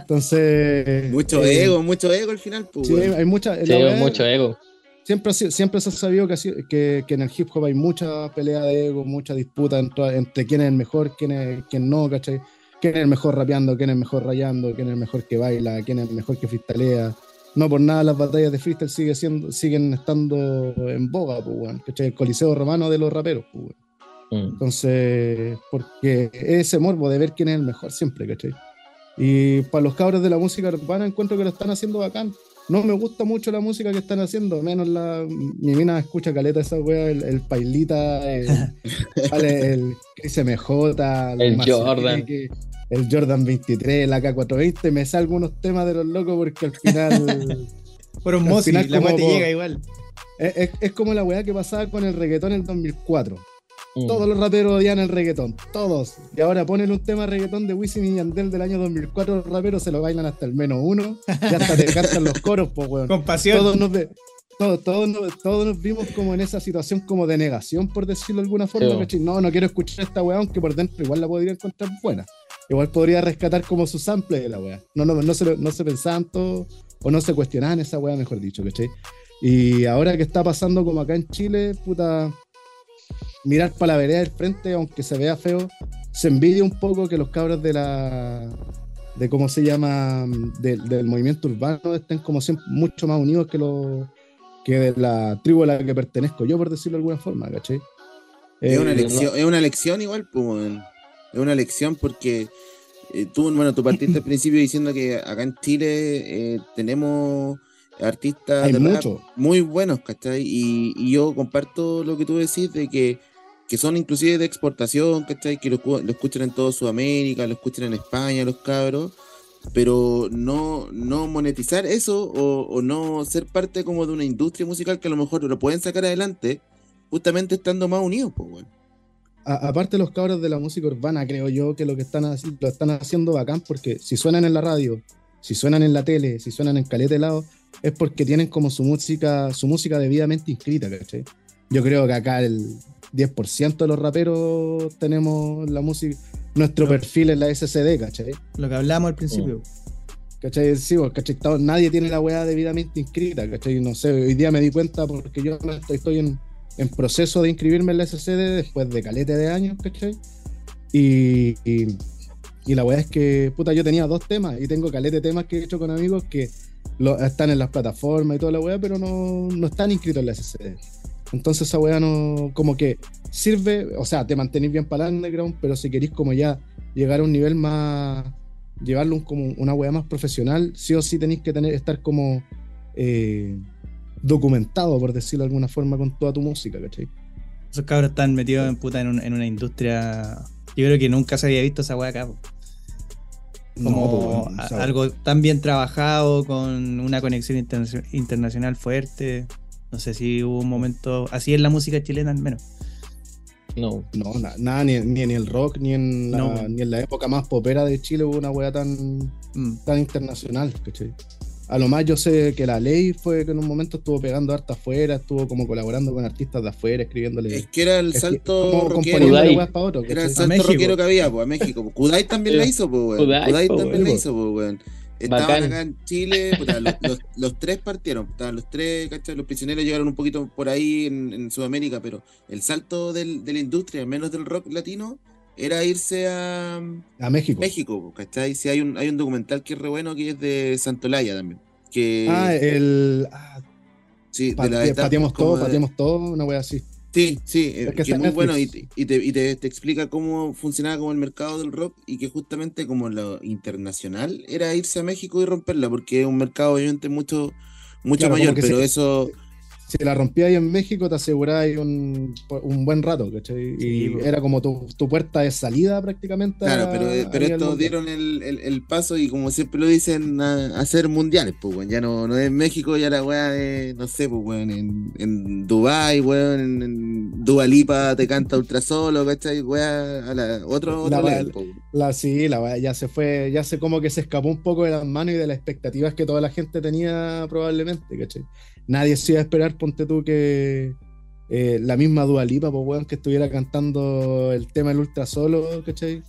Entonces... Mucho eh, ego, mucho ego al final, pues, Sí, hay mucha... Sí, la wea- mucho ego. siempre, siempre se ha sabido que, ha sido- que, que en el hip hop hay mucha pelea de ego, mucha disputa entre, entre quién es el mejor, quién es quién no, ¿cachai? Quién es el mejor rapeando, quién es el mejor rayando, quién es el mejor que baila, quién es el mejor que freestalea. No por nada las batallas de freestyle sigue siendo, siguen estando en boga, pues, ¿cachai? El coliseo romano de los raperos, pues. Mm. Entonces, porque es ese morbo de ver quién es el mejor siempre, ¿cachai? Y para los cabros de la música urbana encuentro que lo están haciendo bacán. No me gusta mucho la música que están haciendo, menos la. Mi mina escucha caleta esa wea, el, el Pailita, el, el Chris MJ, El Marcial Jordan. El Jordan 23, la K420. Me salgo unos temas de los locos porque al final. Fueron final la como te llega igual. es, es- es como la weá que pasaba con el reggaetón en el 2004. Mm. Todos los raperos odian el reggaetón, todos. Y ahora ponen un tema reggaetón de Wisin y Yandel del año 2004, los raperos se lo bailan hasta el menos uno, y hasta te cantan los coros, pues, weón. Con pasión. Todos nos, ve- todos, todos, nos, todos nos vimos como en esa situación como de negación, por decirlo de alguna forma. No, no quiero escuchar esta weá, aunque por dentro igual la podría encontrar buena. Igual podría rescatar como su sample de la weá. No, no, no, se, no se pensaban todo, o no se cuestionaban esa weá, mejor dicho, ¿cachai? Y ahora que está pasando como acá en Chile, puta, mirar para la vereda del frente, aunque se vea feo, se envidia un poco que los cabros de la de cómo se llama del- del movimiento urbano estén como siempre mucho más unidos que los que de la tribu a la que pertenezco yo por decirlo de alguna forma ¿cachai? Es una Eh, lección, es una lección igual, pues. Es una lección porque eh, tú, bueno, tú partiste al principio diciendo que acá en Chile eh, tenemos artistas de rap muy buenos, ¿cachai? Y, y yo comparto lo que tú decís de que, que son inclusive de exportación, ¿cachai? Que lo, lo escuchan en toda Sudamérica, lo escuchan en España, los cabros, pero no, no monetizar eso o, o no ser parte como de una industria musical que a lo mejor lo pueden sacar adelante justamente estando más unidos, pues, weón. Aparte los cabros de la música urbana creo yo que lo que están lo están haciendo bacán porque si suenan en la radio si suenan en la tele si suenan en caleta de lado es porque tienen como su música su música debidamente inscrita ¿cachai? yo creo que acá el 10% de los raperos tenemos la música nuestro perfil en la SCD ¿cachai? Lo que hablamos al principio. ¿Cachai? Sí, pues, ¿cachai? Nadie tiene la weá debidamente inscrita, ¿cachai? No sé, hoy día me di cuenta porque yo estoy en, en proceso de inscribirme en la SCD después de calete de años, ¿cachai? Y, y, y la weá es que, puta, yo tenía dos temas y tengo calete de temas que he hecho con amigos que lo- están en las plataformas y toda la weá, pero no, no están inscritos en la SCD. Entonces esa weá no, como que sirve, o sea, te mantenís bien para el underground, pero si queréis como ya llegar a un nivel más, llevarlo un- como una weá más profesional, sí o sí tenéis que tener, estar como eh, documentado, por decirlo de alguna forma, con toda tu música, ¿cachai? Esos cabros están metidos en puta en, un- en una industria. Yo creo que nunca se había visto esa weá acá. po. Como No, pues, algo tan bien trabajado, con una conexión interna- internacional fuerte. No sé si hubo un momento así en la música chilena al menos. No. No, na- nada, ni, ni en el rock, ni en, la, No. ni en la época más popera de Chile hubo una weá tan, Mm. tan internacional, ¿cachai? A lo más yo sé que la ley fue que en un momento estuvo pegando harta afuera, estuvo como colaborando con artistas de afuera, escribiéndole. Es que era el salto rockero. otro, Era el salto rockero que había, pues, a México. Kudai también la hizo, pues, weón. Kudai, Kudai po, también la hizo, pues, weón. Estaban Bacán. acá en Chile, puta, los, los- los tres partieron, estaban los tres, ¿cachai? Los prisioneros llegaron un poquito por ahí en, en Sudamérica, pero el salto del- de la industria, al menos del rock latino, era irse a A México. México, ¿cachai? Sí, hay un, hay un documental que es re bueno que es de Santolaya también. Que, Ah, el. ah, sí, de pa- la etapa pateamos todo, de- pateamos todo, una wea así. Sí, sí, eh, Es que es muy en bueno y, Netflix. te, y, te, y te- te explica cómo funcionaba como el mercado del rock y que justamente como lo internacional era irse a México y romperla, porque es un mercado obviamente mucho, mucho Claro, mayor, pero se- eso, Si la rompías ahí en México, te asegurabas un, un buen rato, ¿cachai? Sí, y po. era como tu, tu puerta de salida prácticamente. claro, pero, a pero estos dieron el, el- el paso y como siempre lo dicen, a, a ser mundiales, pues, weón. Ya no, no es México, ya la weá es, no sé, pues, weón, en, en Dubai, weón, en, en te canta ultra solo, ¿cachai? Weá, a la, otro, La otro weá- level, pues. La, sí, la wea ya se fue, ya se como que se escapó un poco de las manos y de las expectativas que toda la gente tenía probablemente, ¿cachai? Nadie se iba a esperar, ponte tú, que eh, la misma Dua Lipa, pues, weón, que estuviera cantando el tema del ultra solo, ¿cachai?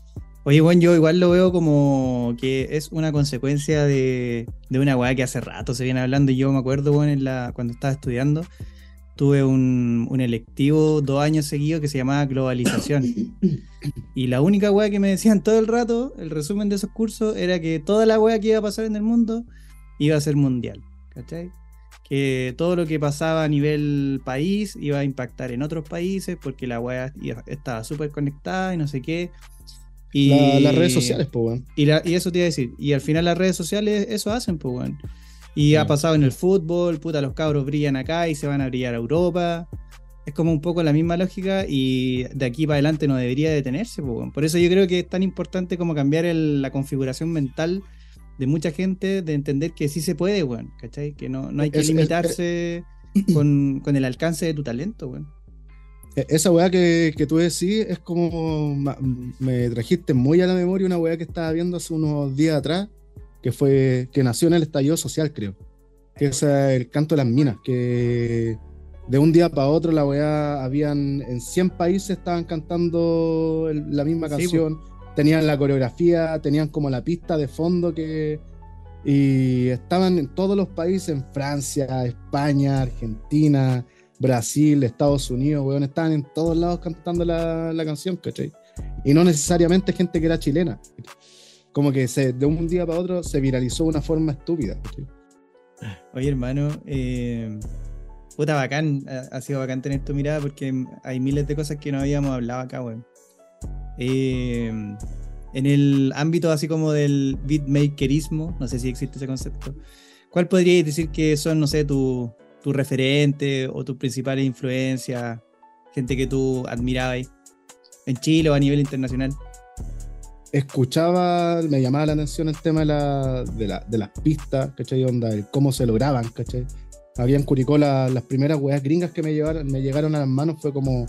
Oye, bueno, yo igual lo veo como que es una consecuencia de, de una weá que hace rato se viene hablando. Y yo me acuerdo, bueno, en la, cuando estaba estudiando, tuve un, un electivo dos años seguidos que se llamaba globalización. Y la única weá que me decían todo el rato, el resumen de esos cursos, era que toda la weá que iba a pasar en el mundo iba a ser mundial. ¿Cachai? Que todo lo que pasaba a nivel país iba a impactar en otros países porque la weá iba- estaba súper conectada y no sé qué. Y, La- las redes sociales, pues, weón. Y, la- y eso te iba a decir. Y al final las redes sociales eso hacen, pues, weón. Y ha Mm. pasado en el fútbol, puta, los cabros brillan acá y se van a brillar a Europa. Es como un poco la misma lógica y de aquí para adelante no debería detenerse, pues, weón. Por eso yo creo que es tan importante como cambiar el- la configuración mental de mucha gente de entender que sí se puede, weón, ¿cachai? Que no, no hay que Es- es- limitarse con, con el alcance de tu talento, weón. E- Esa weá que, que tú decís es como. Me trajiste muy a la memoria una weá que estaba viendo hace unos días atrás, que fue. que nació en el estallido social, creo. Que es el canto de las minas, que de un día para otro la weá habían. en 100 países estaban cantando el- la misma Sí, canción, tenían la coreografía, tenían como la pista de fondo que. Y estaban en todos los países, en Francia, España, Argentina, Brasil, Estados Unidos, weón, estaban en todos lados cantando la, la canción, ¿cachai? Y no necesariamente gente que era chilena. Como que de un día para otro se viralizó de una forma estúpida. ¿cachai? Oye, hermano, eh, puta bacán, ha, ha sido bacán tener tu mirada porque hay miles de cosas que no habíamos hablado acá, weón. Eh, en el ámbito así como del beatmakerismo, no sé si existe ese concepto, ¿cuál podríais decir que son, no sé, tu, tu referente o tus principales influencias, gente que tú admirabas en Chile o a nivel internacional? Escuchaba, me llamaba la atención el tema de, la, de, la- de las pistas, ¿cachai? Onda, el cómo se lograban, ¿cachai? Había en Curicó la- las primeras weas gringas que me, llevaron, me llegaron a las manos fue como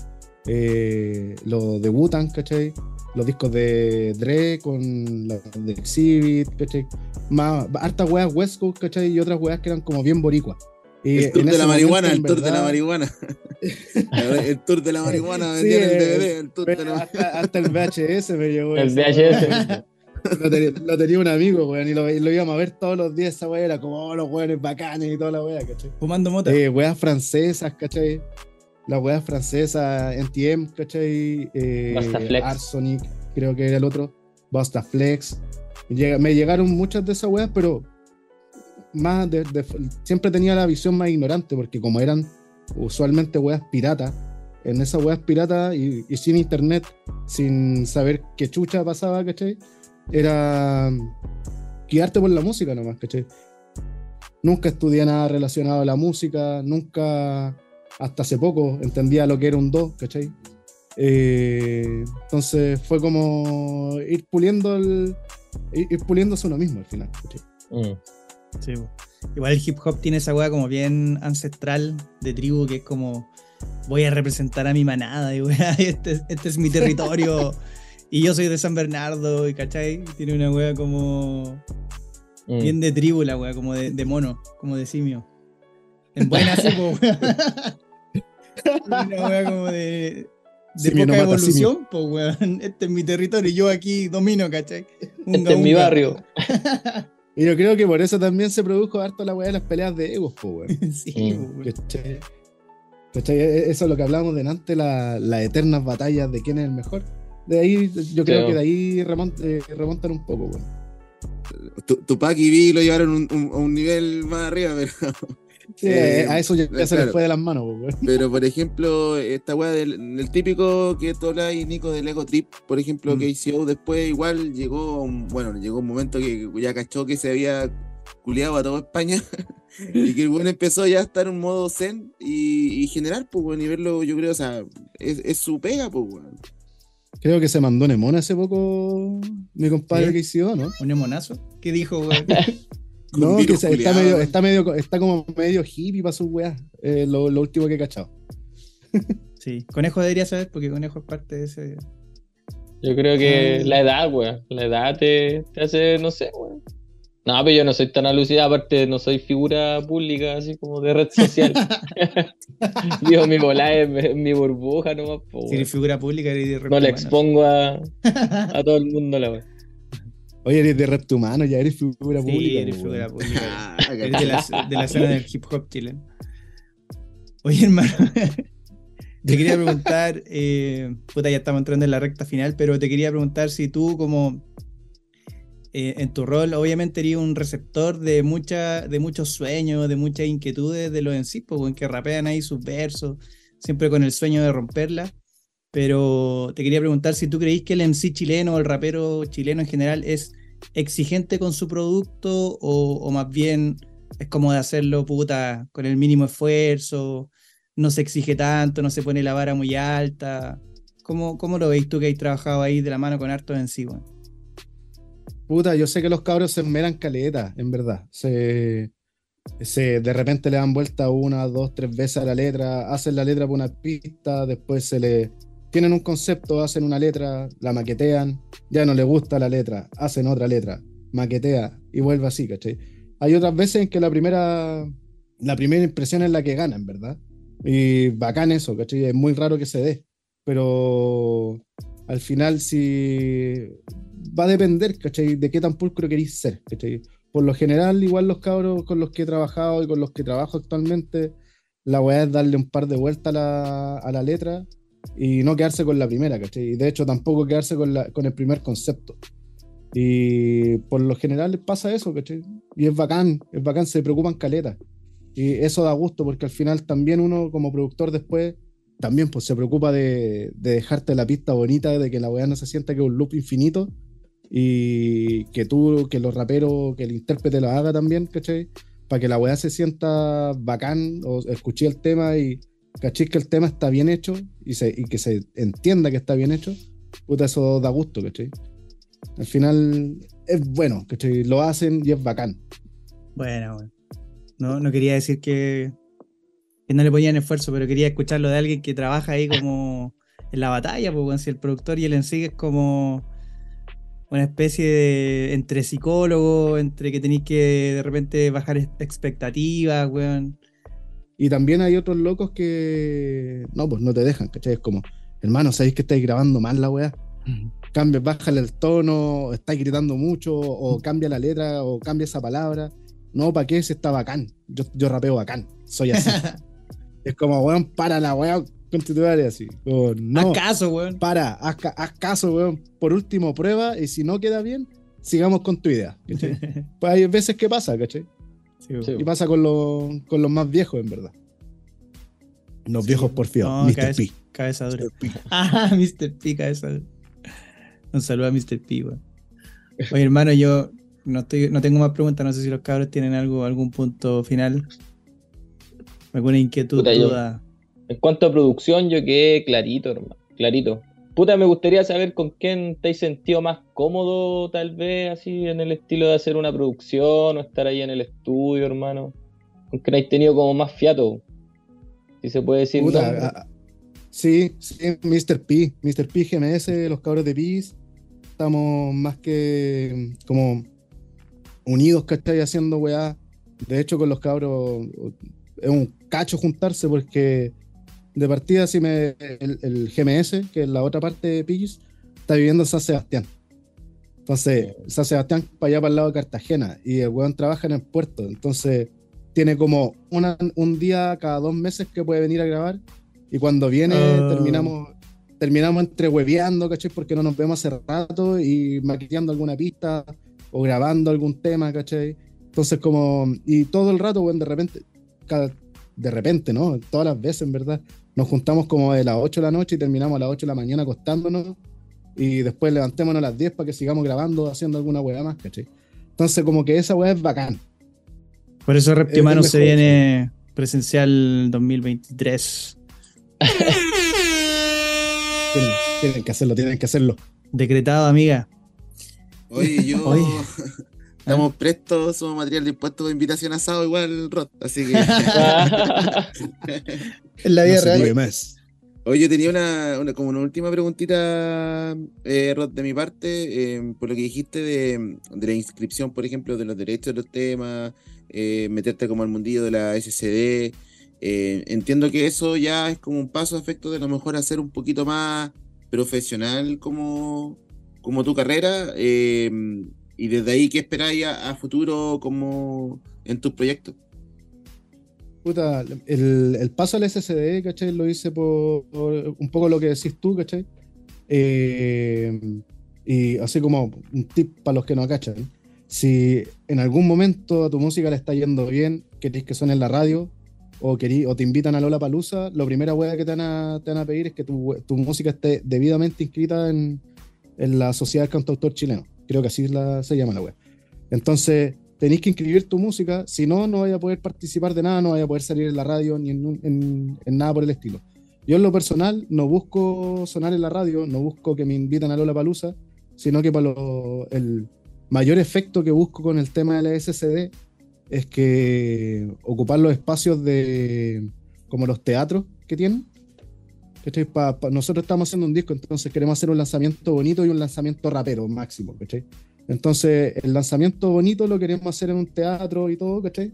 eh, lo de Wu-Tang, ¿cachai? Los discos de Dre con la de Exhibit, ¿cachai? Más, hartas weas West Coast, ¿cachai? Y otras weas que eran como bien boricuas. Y El tour de la momento, marihuana, el tour de la marihuana. el tour de la marihuana, Sí, vendían el DVD, el tour de la hasta, hasta el VHS me llegó. El VHS. Lo, tenía, lo tenía un amigo, weón, y lo, y lo íbamos a ver todos los días. Esa weá era como oh, los weones bacanes y toda la weá, ¿cachai? Fumando mota. Eh, weas francesas, ¿cachai? Las weas francesas, NTM, ¿cachai? Eh. Arsonic, creo que era el otro. Basta Flex. Me llegaron muchas de esas weas, pero más de- de- siempre tenía la visión más ignorante, porque como eran usualmente weas piratas, en esas weas piratas y, y sin internet, sin saber qué chucha pasaba, ¿cachai? Era guiarte por la música nomás, ¿cachai? Nunca estudié nada relacionado a la música, nunca, hasta hace poco, entendía lo que era un do, ¿cachai? Eh, entonces fue como ir puliendo el, ir, puliéndose uno mismo al final, ¿cachai? Mm. Sí. Igual el hip hop tiene esa weá como bien ancestral de tribu que es como voy a representar a mi manada y weá, este, este es mi territorio y yo soy de San Bernardo y cachai, tiene una weá como Mm. bien de tribu la weá, como de, de mono, como de simio. En buena sí. una weá como de, de Simio poca evolución, pues weón. Este es mi territorio y yo aquí domino, cachai. Unga, Este es mi barrio. Y yo creo que por eso también se produjo harto la weá de las peleas de egos, po, weón. sí, Mm. weón. ¿Cachai? ¿Cachai? E- Eso es lo que hablábamos delante, la- las eternas batallas de quién es el mejor. De ahí, yo creo que de ahí remont- eh, remontan un poco, weón. Tu- Tupac y Biggie lo llevaron un- un- a un nivel más arriba, pero, Sí, Eh, a eso ya, ya se les fue de las manos, pero por ejemplo, esta weá del, del típico que tú hablas, Nico, del Ego Trip, por ejemplo, Mm. que KCO después igual llegó, un- bueno, llegó un momento que ya cachó que se había culiado a toda España y que el bueno empezó ya a estar en modo zen y, y generar, pues, bueno, y verlo, yo creo, o sea, es, es su pega, pues, weón. Creo que se mandó Nemón hace poco mi compadre Sí. que hizo, ¿no? ¿Un emonazo? ¿Qué dijo, weón? No, que está medio, está medio, está como medio hippie para sus weas. eh, lo, lo último que he cachado. Sí, Conejo debería saber porque Conejo es parte de ese. Yo creo que Ah. la edad, weón. La edad te, te hace, no sé, weón. No, pero yo no soy tan alucinado, aparte no soy figura pública, así como de red social. Digo, mi volá es es mi burbuja nomás, po, Si eres figura pública, eres de No le expongo a, a todo el mundo la weón. Oye, eres de reptumano, ya eres figura Sí, pública. eres po, figura pública. Ah, Eres de la, de la escena del hip hop chileno. Oye, hermano, te quería preguntar, eh, puta, ya estamos entrando en la recta final, pero te quería preguntar si tú como eh, en tu rol, obviamente eres un receptor de, mucha, de muchos sueños, de muchas inquietudes de los en sí, pues, que rapean ahí sus versos, siempre con el sueño de romperla. Pero te quería preguntar si tú creís que el MC chileno o el rapero chileno en general es exigente con su producto o, más bien es como de hacerlo puta con el mínimo esfuerzo, no se exige tanto, no se pone la vara muy alta. ¿Cómo, cómo lo veis tú que hay trabajado ahí de la mano con harto en sí? Puta, yo sé que los cabros se esmeran caleta, en verdad. Se, se, de repente le dan vuelta una, dos, tres veces a la letra, hacen la letra por una pista, después se le. Tienen un concepto, hacen una letra, la maquetean, ya no le gusta la letra, hacen otra letra, maquetea y vuelve así, ¿cachai? Hay otras veces en que la primera, la primera impresión es la que gana, en verdad. Y bacán eso, ¿cachai? Es muy raro que se dé. Pero al final si va a depender, ¿cachai? De qué tan pulcro queréis ser, ¿cachai? Por lo general, igual los cabros con los que he trabajado y con los que trabajo actualmente, la weá es darle un par de vueltas a la, a la letra y no quedarse con la primera, ¿cachai? Y de hecho tampoco quedarse con, la, con el primer concepto. Y por lo general pasa eso, ¿cachai? Y es bacán, es bacán, se preocupan caleta. Y eso da gusto porque al final también uno como productor después también pues se preocupa de, de dejarte la pista bonita, de que la weá no se sienta que es un loop infinito y que tú, que los raperos, que el intérprete lo haga también, ¿cachai? Para que la weá se sienta bacán o escuché el tema y cachis que el tema está bien hecho y, se, y que se entienda que está bien hecho, puta, eso da gusto, ¿cachai? Al final es bueno, ¿cachai? Lo hacen y es bacán. Bueno. No, no quería decir que, que no le ponían esfuerzo, pero quería escucharlo de alguien que trabaja ahí como en la batalla, weón, si el productor y el en sí es como una especie de entre psicólogo, entre que tenéis que de repente bajar expectativas, weón. Y también hay otros locos que no, pues no te dejan, ¿cachai? Es como, hermano, ¿sabéis que estáis grabando mal la weá? Cambia, bájale el tono, estáis gritando mucho, o cambia la letra, o cambia esa palabra. No, ¿para qué? Si está bacán. Yo, yo rapeo bacán, soy así. es como, weón, para la weá con tu madre, así. Como, no, ¿Acaso, weón? para, haz, haz caso, weón. Por último, prueba, y si no queda bien, sigamos con tu idea. ¿cachai? pues hay veces que pasa, ¿cachai? Sí. Y pasa con, los- con los más viejos, en verdad. Los Sí. viejos porfiados, No, Mr. cabeza, P. cabeza dura. Mr. P. Ah, Mr. P, cabeza dura. Un saludo a Mr. P, weón. Oye, hermano, yo no, estoy, no tengo más preguntas. No sé si los cabros tienen algo, algún punto final. ¿Alguna inquietud, Puta, yo- duda? En cuanto a producción, yo quedé clarito, hermano. Clarito. Puta, me gustaría saber con quién te has sentido más cómodo, tal vez, así, en el estilo de hacer una producción o estar ahí en el estudio, hermano. Con quién has tenido como más fiato. Si se puede decir. Puta, ah, ah, sí, sí, Mr. P. Mr. P, GMS, los cabros de PIS. Estamos más que mm, como unidos, ¿cachai? Haciendo weá. De hecho, con los cabros es un cacho juntarse porque de partida, si me, el, el GMS, que es la otra parte de PIS, está viviendo en San Sebastián. Entonces, San Sebastián para allá para el lado de Cartagena y el weón trabaja en el puerto. Entonces, tiene como una- un día cada dos meses que puede venir a grabar y cuando viene Ah. terminamos terminamos entre hueveando, ¿cachai? Porque no nos vemos hace rato y maquillando alguna pista o grabando algún tema, ¿cachai? Entonces, como, y todo el rato, bueno, de repente, cada, de repente, ¿no? Todas las veces, en verdad, nos juntamos como de las 8 de la noche y terminamos a las 8 de la mañana acostándonos y después levantémonos a las 10 para que sigamos grabando, haciendo alguna hueá más, ¿cachai? Entonces, como que esa hueá es bacán. Por eso Reptimano Es el se viene presencial 2023. Tienen, tienen que hacerlo, tienen que hacerlo. Decretado, amiga. Oye, yo. Oye. Estamos prestos, somos material dispuesto de invitación a asado igual, Rod. Así que. En la vida No real. más. Oye, yo tenía una, una- como una última preguntita, eh, Rod, de mi parte, eh, por lo que dijiste de, de la inscripción, por ejemplo, de los derechos de los temas, eh, meterte como al mundillo de la SCD. eh, entiendo que eso ya es como un paso a efecto de a lo mejor hacer un poquito más profesional como, como tu carrera. eh, y desde ahí, ¿qué esperáis a, futuro como en tus proyectos? Puta, el, paso al SSD, ¿cachai? Lo hice por, un poco lo que decís tú, ¿cachai? Eh, y así como un tip para los que no cachan. Si en algún momento a tu música le está yendo bien, queréis que suene en la radio, o, querí- o te invitan a Lola Palusa, lo primera hueá que te van, a, te van a pedir es que tu, tu música esté debidamente inscrita en, en la Sociedad del Cantautor Chileno. Creo que así la- se llama la web. Entonces, tenéis que inscribir tu música, si no, no vaya a poder participar de nada, no vaya a poder salir en la radio ni en, en- en nada por el estilo. Yo en lo personal no busco sonar en la radio, no busco que me inviten a Lola Palusa, sino que para el mayor efecto que busco con el tema de la SCD es que ocupar los espacios de como los teatros que tienen. ¿Cachai? Pa- pa- nosotros estamos haciendo un disco, entonces queremos hacer un lanzamiento bonito y un lanzamiento rapero máximo, ¿cachai? Entonces, el lanzamiento bonito lo queremos hacer en un teatro y todo, ¿cachai?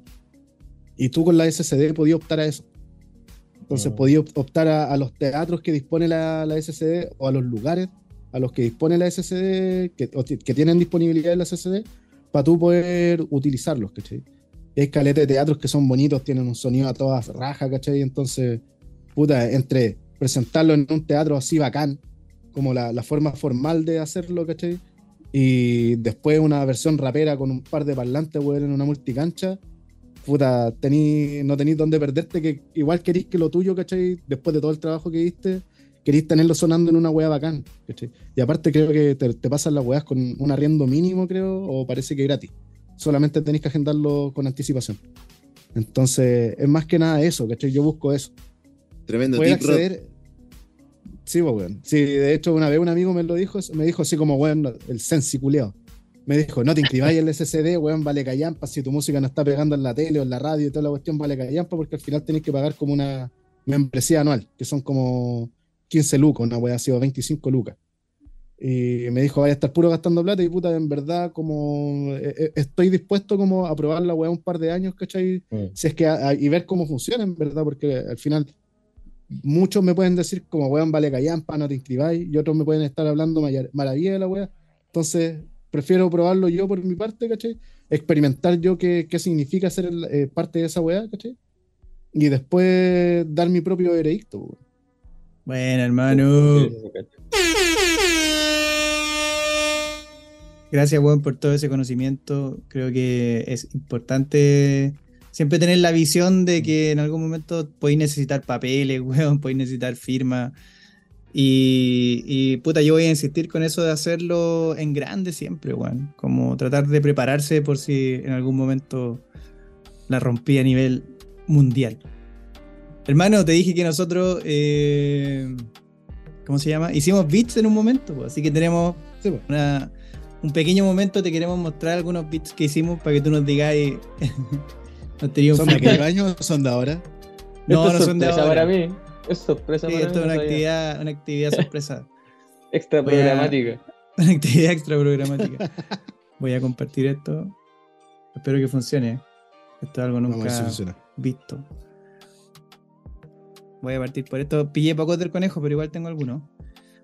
Y tú con la SCD podías optar a eso. Entonces, Mm. podías optar a, a los teatros que dispone la, la SCD o a los lugares a los que dispone la SCD, que, que tienen disponibilidad en la SCD, para tú poder utilizarlos, ¿cachai? Hay de teatros que son bonitos, tienen un sonido a todas rajas, ¿cachai? Entonces, puta, entre presentarlo en un teatro así bacán, como la, la forma formal de hacerlo, ¿cachai? Y después una versión rapera con un par de parlantes, weón, en una multicancha, puta, tení, no tenéis dónde perderte, que igual queréis que lo tuyo, ¿cachai? Después de todo el trabajo que diste, queréis tenerlo sonando en una weá bacán, ¿cachai? Y aparte creo que te, te pasan las weas con un arriendo mínimo, creo, o parece que gratis. Solamente tenéis que agendarlo con anticipación. Entonces, es más que nada eso, ¿cachai? Yo busco eso. Tremendo Poder acceder. Sí, pues, weón. Sí, de hecho, una vez un amigo me lo dijo, me dijo así como, weón, el sensi culiao. Me dijo, no te inscribáis en el SCD, weón, vale callampa. Si tu música no está pegando en la tele o en la radio y toda la cuestión, vale callampa, porque al final tenés que pagar como una membresía anual, que son como 15 lucas, una weá así, o 25 lucas. Y me dijo, vaya a estar puro gastando plata y puta, en verdad, como eh, eh, estoy dispuesto como a probar la weá un par de años, ¿cachai? Mm. Si es que a- a- y ver cómo funciona, en verdad, porque al final muchos me pueden decir como weón vale callampa, no te inscribáis, y otros me pueden estar hablando maravilla de la weá. Entonces, prefiero probarlo yo por mi parte, ¿cachai? Experimentar yo qué, qué significa ser eh, parte de esa weá, ¿cachai? Y después dar mi propio veredicto, weón. Bueno, hermano. Gracias, weón, por todo ese conocimiento. Creo que es importante siempre tener la visión de que en algún momento podéis necesitar papeles, weón, podéis necesitar firma. Y, y, puta, yo voy a insistir con eso de hacerlo en grande siempre, weón. Como tratar de prepararse por si en algún momento la rompí a nivel mundial. Hermano, te dije que nosotros, eh, ¿cómo se llama? Hicimos beats en un momento, pues, así que tenemos una- un pequeño momento. Te queremos mostrar algunos beats que hicimos para que tú nos digáis. nos tenías ¿Son de aquel año o son de ahora? No, Esto no son de sorpresa ahora. para mí. Es sorpresa Sí, para esto mí. es una actividad, una actividad sorpresa. extra Voy a- programática. Una actividad extra programática. Voy a compartir esto. Espero que funcione. Esto es algo si nunca visto. Voy a partir por esto. Pillé pocos del conejo, pero igual tengo algunos.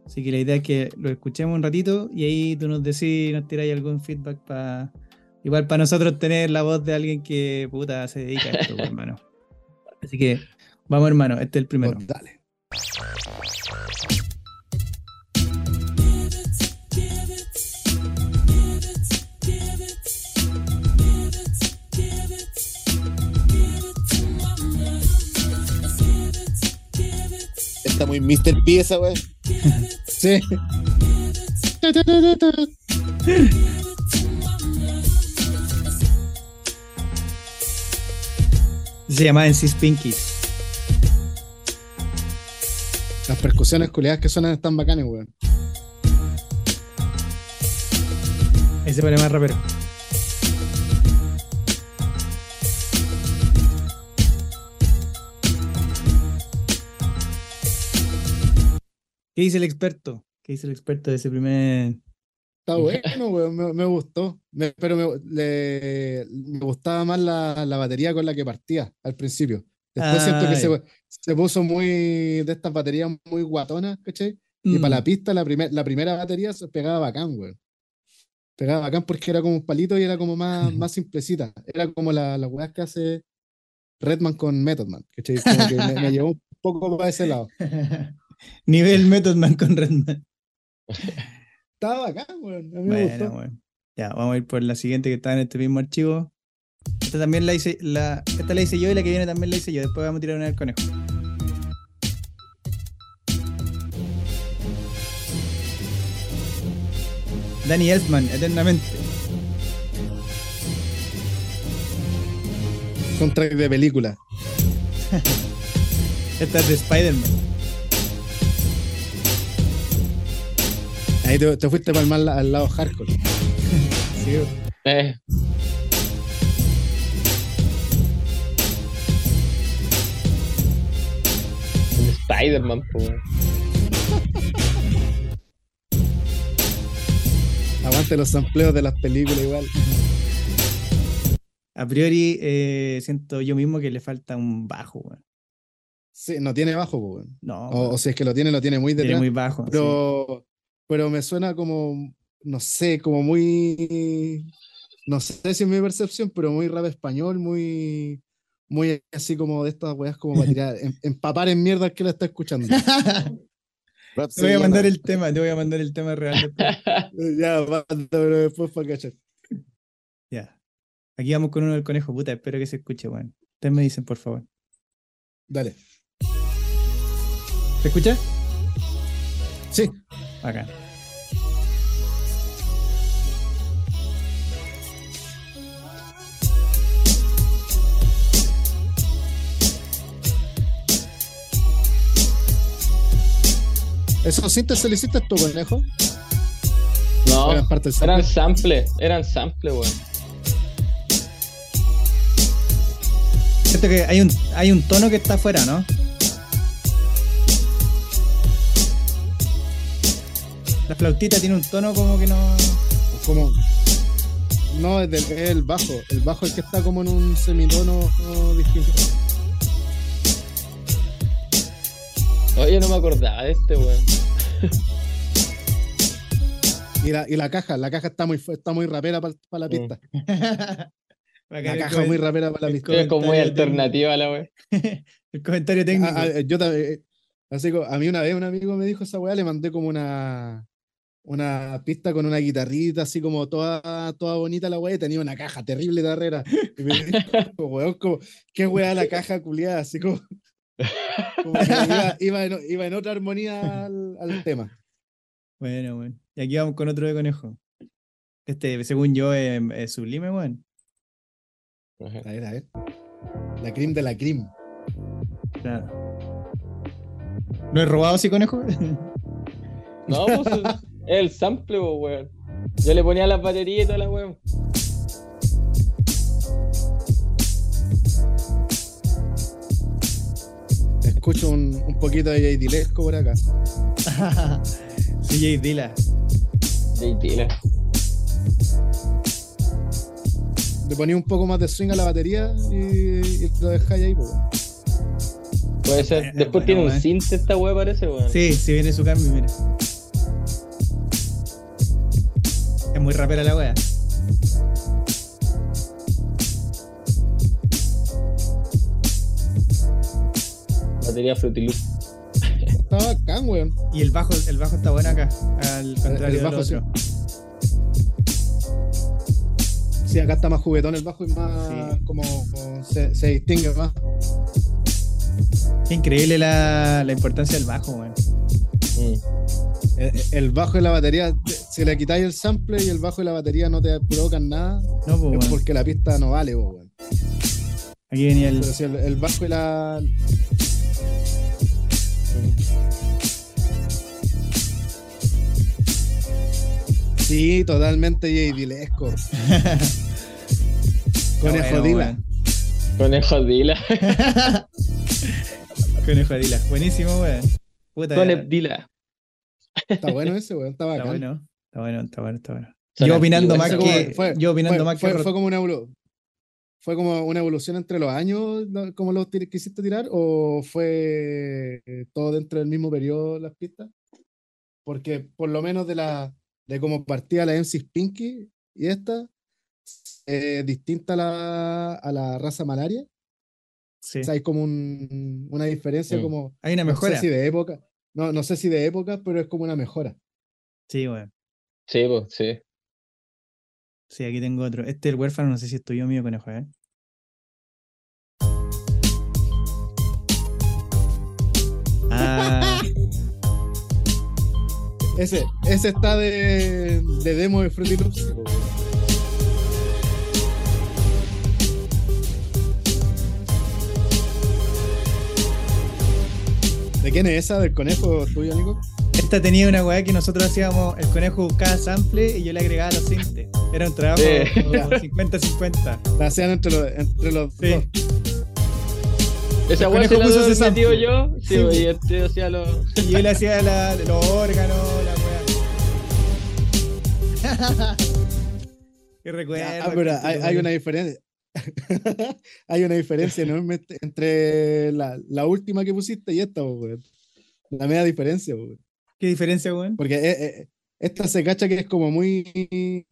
Así que la idea es que lo escuchemos un ratito y ahí tú nos decís, nos tiráis algún feedback para. Igual para nosotros tener la voz de alguien que puta se dedica a esto, pues, hermano. Así que vamos, hermano, este es el primero. Dale. Está muy Mr. P esa, wey. sí. Se llamaba en Sis Pinkies. Las percusiones culiadas que suenan están bacanes, weón. Ese pone más rapero. ¿Qué dice el experto? ¿Qué dice el experto de ese primer Está bueno, weón, me, me gustó. Me- pero me, le- me gustaba más la, la batería con la que partía al principio. Después siento que se, se puso muy de estas baterías muy guatonas, ¿cachai? Y para la Mm, pista, la, primer- la primera batería se pegaba bacán, weón. Pegaba bacán porque era como un palito y era como más, más simplecita. Era como la, la weá que hace Redman con Method Man, ¿cachai? Como que me, me llevó un poco para ese lado. Nivel Method Man con Redman. Estaba bacán, weón. A mí me Bueno, gustó. Ya, vamos a ir por la siguiente que está en este mismo archivo. Esta también la hice, la, esta la hice yo y la que viene también la hice yo. Después vamos a tirar una del conejo. Danny Elfman, eternamente. Soundtrack de película. Esta es de Spider-Man. Ahí te, te fuiste para el mal al lado hardcore. Sí, Eh, Spider-Man. Aguante los sampleos de las películas igual. A priori, eh, siento yo mismo que le falta un bajo, weón. Sí, no tiene bajo, weón. No, O, o si es que lo tiene, lo tiene muy tiene detrás. muy bajo. sí. pero, pero me suena como, no sé, como muy, no sé si es mi percepción, pero muy rap español, muy, muy así como de estas weas como para tirar, em- empapar en mierda al que la está escuchando. Te voy a mandar el tema, te voy a mandar el tema real después. ya, manda, pero después para cachar. Ya. Aquí vamos con uno del conejo, puta, espero que se escuche, weón. Ustedes me dicen, por favor. Dale. ¿Se escucha? Sí, Acá. ¿Esos síntesis le hiciste tú, conejo? No, Eran parte del eran sample. sample, eran sample, weón. Siento que hay un, hay un tono que está afuera, ¿no? La flautita tiene un tono como que no. Como, no, es, del- es el bajo. El bajo es el que está como en un semitono distinto. Oye, no me acordaba de este, weón. Y la, y la caja, la caja está muy, está muy rapera para la Mm. pista. Acá La caja muy rapera para la pista. Es como muy alternativa la weón. El comentario técnico. Ah, ah, yo también, así como, a mí una vez un amigo me dijo esa weá, le mandé como una una pista con una guitarrita así como toda, toda bonita la weá y tenía una caja terrible de arrera. Y me dijo, weón, como, qué weá la caja culiada, así como, como que iba, iba en, iba en otra armonía al, al tema. Bueno, bueno. Y aquí vamos con otro de conejo. Este, según yo, es, es sublime, weón. Ajá. A ver, a ver. La cream de la cream. Claro. ¿No he robado así, conejo? No, pues es el sample, weón. Yo le ponía las baterías y toda la weón. Escucho un, un poquito de J. Dilesco por acá. CJ Dilla. JT, la- Le ponía un poco más de swing a la batería y, y lo dejáis ahí, pues. Puede Eh, ser. eh, Después bueno, tiene un weón. synth esta weá, parece, weón. Sí, sí viene su cambio, mira. Es muy rapera la wea. Batería Fruity. Está bacán, weón. Y el bajo, el bajo está bueno acá, al contrario el bajo, del sí. otro. Sí, acá está más juguetón el bajo y más Sí. como, como se, se distingue más. Qué increíble la, la importancia del bajo, weón. Mm. El, el bajo y la batería, si le quitáis el sample y el bajo y la batería no te provocan nada, No, pues, es porque la pista no vale, po, weón. Aquí venía el. Pero si el, el bajo y la. Sí, totalmente J. Dilesco. Conejo Dila. Conejo Dila. Conejo de Dila. Buenísimo, weón. Conejo Dila. Está bueno ese, weón. Está Está bacán. bueno. Está bueno, está bueno, está bueno. Yo opinando más que. Fue- yo opinando más fue- que. fue como una fue como una evolución entre los años, lo- como los quisiste tirar, o fue eh, todo dentro del mismo periodo las pistas? Porque por lo menos de la de cómo partía la MC Pinky y esta, eh, distinta a la, a la raza malaria. Sí. O sea, hay como un- una diferencia como, Hay una no mejora. sé si de época, no, no sé si de época, pero es como una mejora. Sí, weón. Sí, pues, sí. Sí, aquí tengo otro. Este el huérfano, no sé si es tuyo o mío, conejo, ¿eh? Ah, Ese, ese está de, de demo de Fruity Loops. ¿De quién es esa? ¿Del conejo tuyo, Nico? esta tenía una weá que nosotros hacíamos, el conejo buscaba sample y yo le agregaba los sintes. Era un trabajo Sí. como 50-50. La hacían entre los, entre los Sí. dos. Esa weá se la puso metido yo. Sí, Sí, y este hacía los. Y él hacía la- los órganos, la weá. Qué recuerdo. Ah, pero hay, hay una diferencia. hay una diferencia enorme ent- entre la, la última que pusiste y esta, weón. La media diferencia, weón. ¿Qué diferencia, weón? Porque eh, eh, esta se cacha que es como muy.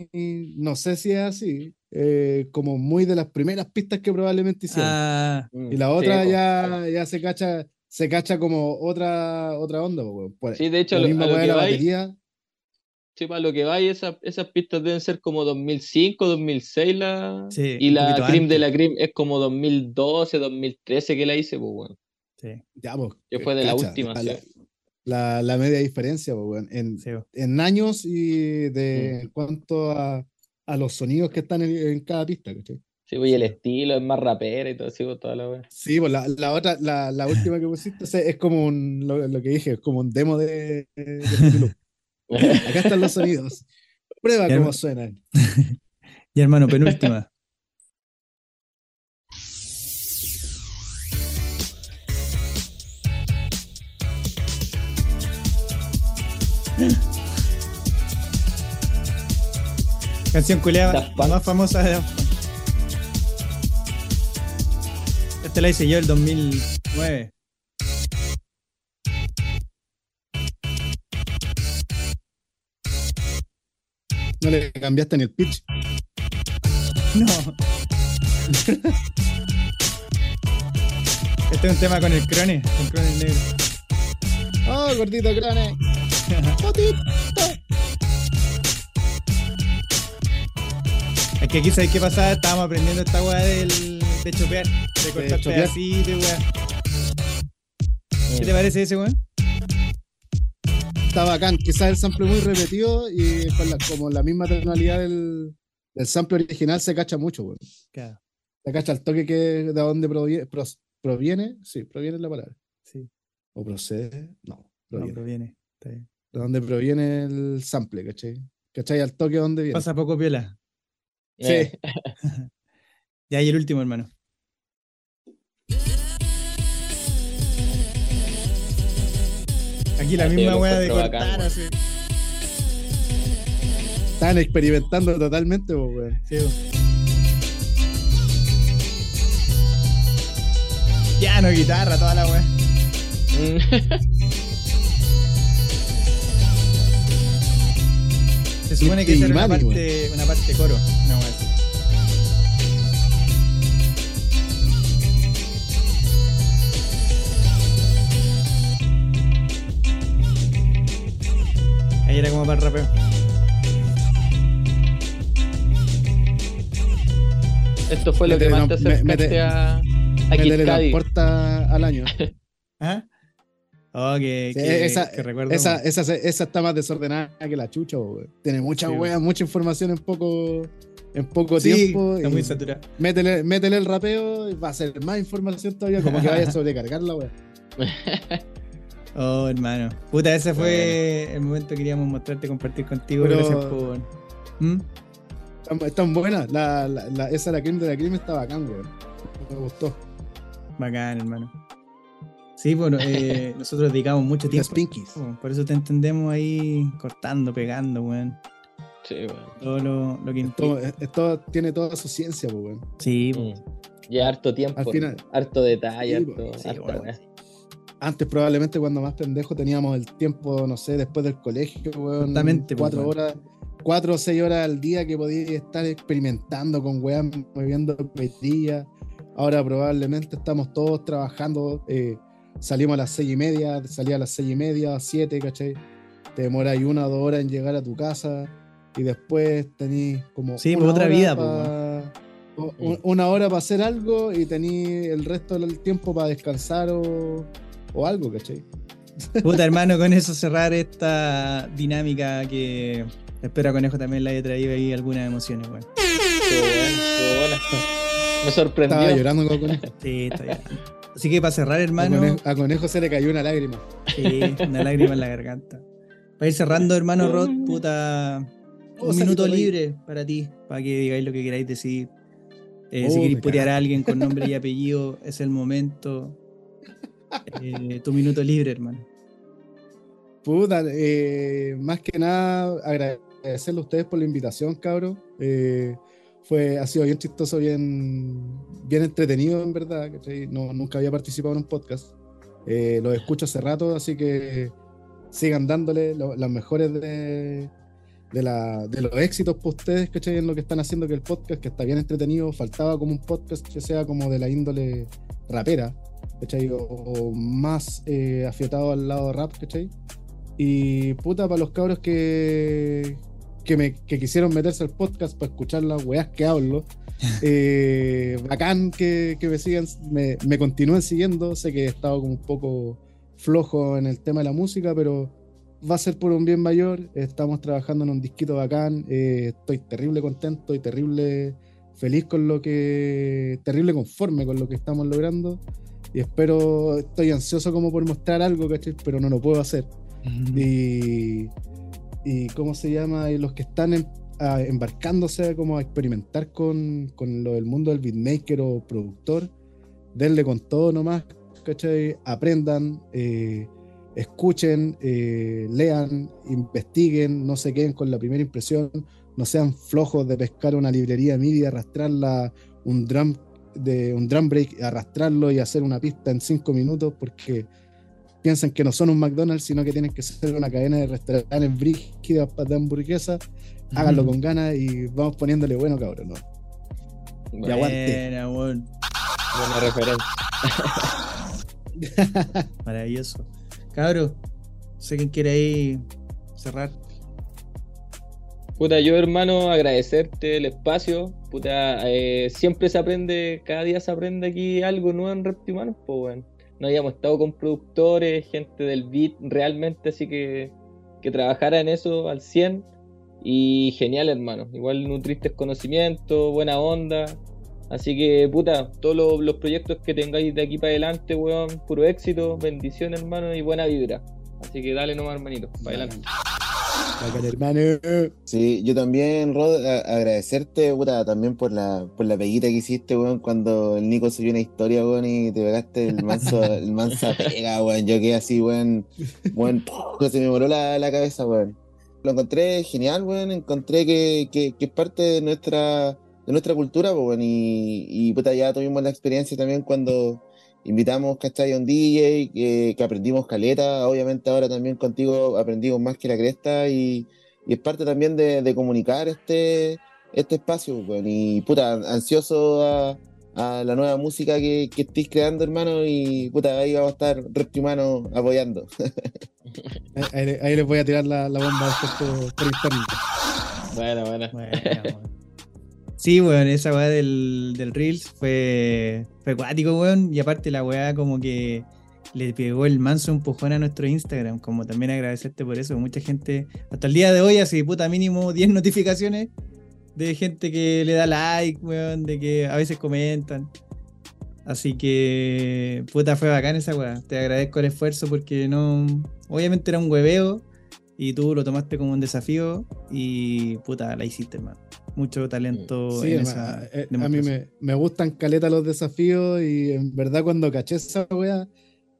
No sé si es así. Eh, como muy de las primeras pistas que probablemente hicieron. Ah, Mm, y la sí, otra ya, ya se cacha. Se cacha como otra, otra onda. Por- Sí, de hecho, la lo- misma a lo que la vais- batería. Sí, para lo que va, y esas, esas pistas deben ser como 2005, 2006 la... Sí, y la Cream de la Cream es como 2012, 2013 que la hice, pues bueno. sí, Ya, po, Que fue de la última, La, sí. la- la media diferencia. En, sí, en años y de Mm. en cuanto a, a los sonidos que están en, en cada pista, ¿cachai? Sí, pues, y el estilo es más rapera y todo así, pues, toda la wea. Sí, pues la, la otra, la, la última que pusiste o sea, es como un, lo, lo que dije, es como un demo de, de Fruity. Acá están los sonidos. Prueba cómo suenan. Y hermano, penúltima. Canción culeada, más famosa de. Esta la hice yo el 2009. No le cambiaste ni el pitch. No. Este es un tema con el crone, con crone negro. Oh, gordito crane. Potito. Es que aquí, ¿sabes qué pasaba? Estábamos aprendiendo esta weá del, de chopear, de cortar pedacitos, weá. ¿Qué te parece ese weón? Está bacán. Quizás el sample muy repetido y con la, como la misma tonalidad del, del sample original se cacha mucho, weón. Claro, Se cacha el toque que de dónde proviene, pros- proviene. Sí, proviene la palabra. sí, O procede. No, no, proviene. proviene. Está bien. de dónde proviene el sample, ¿cachai? ¿Cachai? Al toque dónde viene. Pasa poco piola. Sí. Eh, Ya, y el último, hermano. Aquí la sí, misma weá de cortar bacán, así. Están experimentando totalmente, weón. Sí, weón. Ya, no guitarra, toda la weá. mm, Se supone que esa era una parte, una parte coro. Weá así. Ahí era como para el rapeo. Esto fue lo que más te acercaste te- a, a Me teletransporta al año. ¿Ah? Oh, que, Sí, que- esa, que recuerdo. esa, esa, esa está más desordenada que la chucha. Tiene mucha Sí, wea, mucha información en poco, en poco sí, tiempo. está muy saturado. métele, métele el rapeo y va a ser más información todavía, como que vaya a sobrecargar la wea. Oh, hermano. Puta, ese fue el momento que queríamos mostrarte, compartir contigo. Pero- Gracias por. ¿Mm? Están, buenas. La, la, la- esa, la crimen de la crimen, está bacán, weón. Me gustó. Bacán, hermano. Sí, bueno, eh, nosotros dedicamos mucho Las tiempo. pinkies. Por eso te entendemos ahí cortando, pegando, weón. Sí, weón. Todo lo, lo que Todo, implica. es- es todo- tiene toda su ciencia, pues, weón. Sí, po. Mm. Ya harto tiempo, Al final- harto detalle, Sí, harto, weón, sí, harta weón. Antes, probablemente, cuando más pendejo, teníamos el tiempo, no sé, después del colegio, weón. Exactamente, pues, Cuatro weón. horas, cuatro o seis horas al día que podías estar experimentando con weas, moviendo cohetillas. Ahora, probablemente, estamos todos trabajando. eh, salimos a las seis y media, salía a las seis y media, siete, ¿cachai? Te demoras una o dos horas en llegar a tu casa. Y después tenís como. Sí, una otra hora vida, pa- o- u- Una hora para hacer algo y tení el resto del tiempo para descansar o, o algo, ¿cachai? Puta, hermano, con eso cerrar esta dinámica que espero a Conejo también le haya traído ahí algunas emociones, weón. Estuvo bueno, estuvo buena. Me Estaba sorprendió. llorando con conejo. Sí, está bien. Así que para cerrar, A hermano, conejo, a Conejo se le cayó una lágrima. sí, una lágrima en la garganta. Para ir cerrando, hermano Rod, puta, Oh, un minuto ahí. libre para ti, para que digáis lo que queráis decir. Eh, Oh, si queréis me putear a alguien con nombre y apellido, es el momento. Eh, tu minuto libre, hermano. Puta, eh, más que nada agradecerle a ustedes por la invitación, cabros. Eh, fue, ha sido bien chistoso, bien, bien entretenido, en verdad. No, nunca había participado en un podcast. Eh, escucho hace rato, así que sigan dándole lo- las mejores de, de, la- de los éxitos para ustedes, ¿cachai? En lo que están haciendo que el podcast, que está bien entretenido, faltaba como un podcast que sea como de la índole rapera, ¿cachai? O, o más eh, afiatado al lado rap, ¿cachai? Y puta, para los cabros que, que, me, que quisieron meterse al podcast para escuchar las weas que hablo, eh, bacán que, que me sigan, me, me continúen siguiendo. Sé que he estado como un poco flojo en el tema de la música, pero va a ser por un bien mayor. Estamos trabajando en un disquito bacán. eh, estoy terrible contento y terrible feliz con lo que. terrible conforme con lo que estamos logrando. Y espero, estoy ansioso como por mostrar algo, ¿cachai? Pero no lo puedo hacer. Y, y ¿cómo se llama? Y los que están en- a- embarcándose como a experimentar con, con lo del mundo del beatmaker o productor, denle con todo nomás, ¿cachai? Aprendan, eh, escuchen, eh, lean, investiguen, no se queden con la primera impresión, no sean flojos de pescar una librería MIDI, arrastrarla, un drum de un drum break, arrastrarlo y hacer una pista en cinco minutos porque piensan que no son un McDonald's, sino que tienen que ser una cadena de restaurantes brígidas de hamburguesas. Háganlo con ganas y vamos poniéndole bueno, cabrón. ¿no? Buena, aguante. Buena, weón. buena referencia. Maravilloso. Cabro, sé quién quiere ahí cerrar. Puta, yo hermano, agradecerte el espacio. Puta, eh, siempre se aprende, cada día se aprende aquí algo nuevo en Reptimanos, pues bueno. No habíamos estado con productores, gente del beat realmente, así que que trabajara en eso al 100. Y genial, hermano. Igual nutriste conocimiento, buena onda. Así que, puta, todos los, los proyectos que tengáis de aquí para adelante, weón, puro éxito, bendiciones, hermano, y buena vibra. Así que dale nomás, hermanito, para adelante. Bacán, hermano. Sí, yo también, Rod, agradecerte, puta, también por la, por la peguita que hiciste, weón, cuando el Nico subió una historia, weón, y te pegaste el manso, el mansa pega, weón. Yo quedé así, weón, weón, ¡pum! se me voló la, la cabeza, weón. Lo encontré genial, weón, encontré que, que, que es parte de nuestra, de nuestra cultura, weón, y, y puta, ya tuvimos la experiencia también cuando invitamos, ¿cachai? A un DJ, que, que aprendimos caleta, obviamente ahora también contigo aprendimos más que la cresta y, y es parte también de, de comunicar este, este espacio, weón, y puta, ansioso a, a la nueva música que, que estéis creando, hermano, y puta, ahí vamos a estar Reptimano apoyando. Ahí, ahí les voy a tirar la, la bomba después por, por internet. Buena, buena. Bueno, weón. Sí, weón, esa weá del, del Reels fue, fue cuático, weón. Y aparte la weá como que le pegó el manso empujón a nuestro Instagram, como también agradecerte por eso. Mucha gente, hasta el día de hoy, así puta mínimo 10 notificaciones de gente que le da like, weón, de que a veces comentan. Así que, puta, fue bacán esa weá. Te agradezco el esfuerzo porque no. Obviamente era un hueveo y tú lo tomaste como un desafío y, puta, la hiciste, hermano. Mucho talento Sí, en esa. eh, a mí me, me gustan caleta los desafíos y en verdad cuando caché esa wea,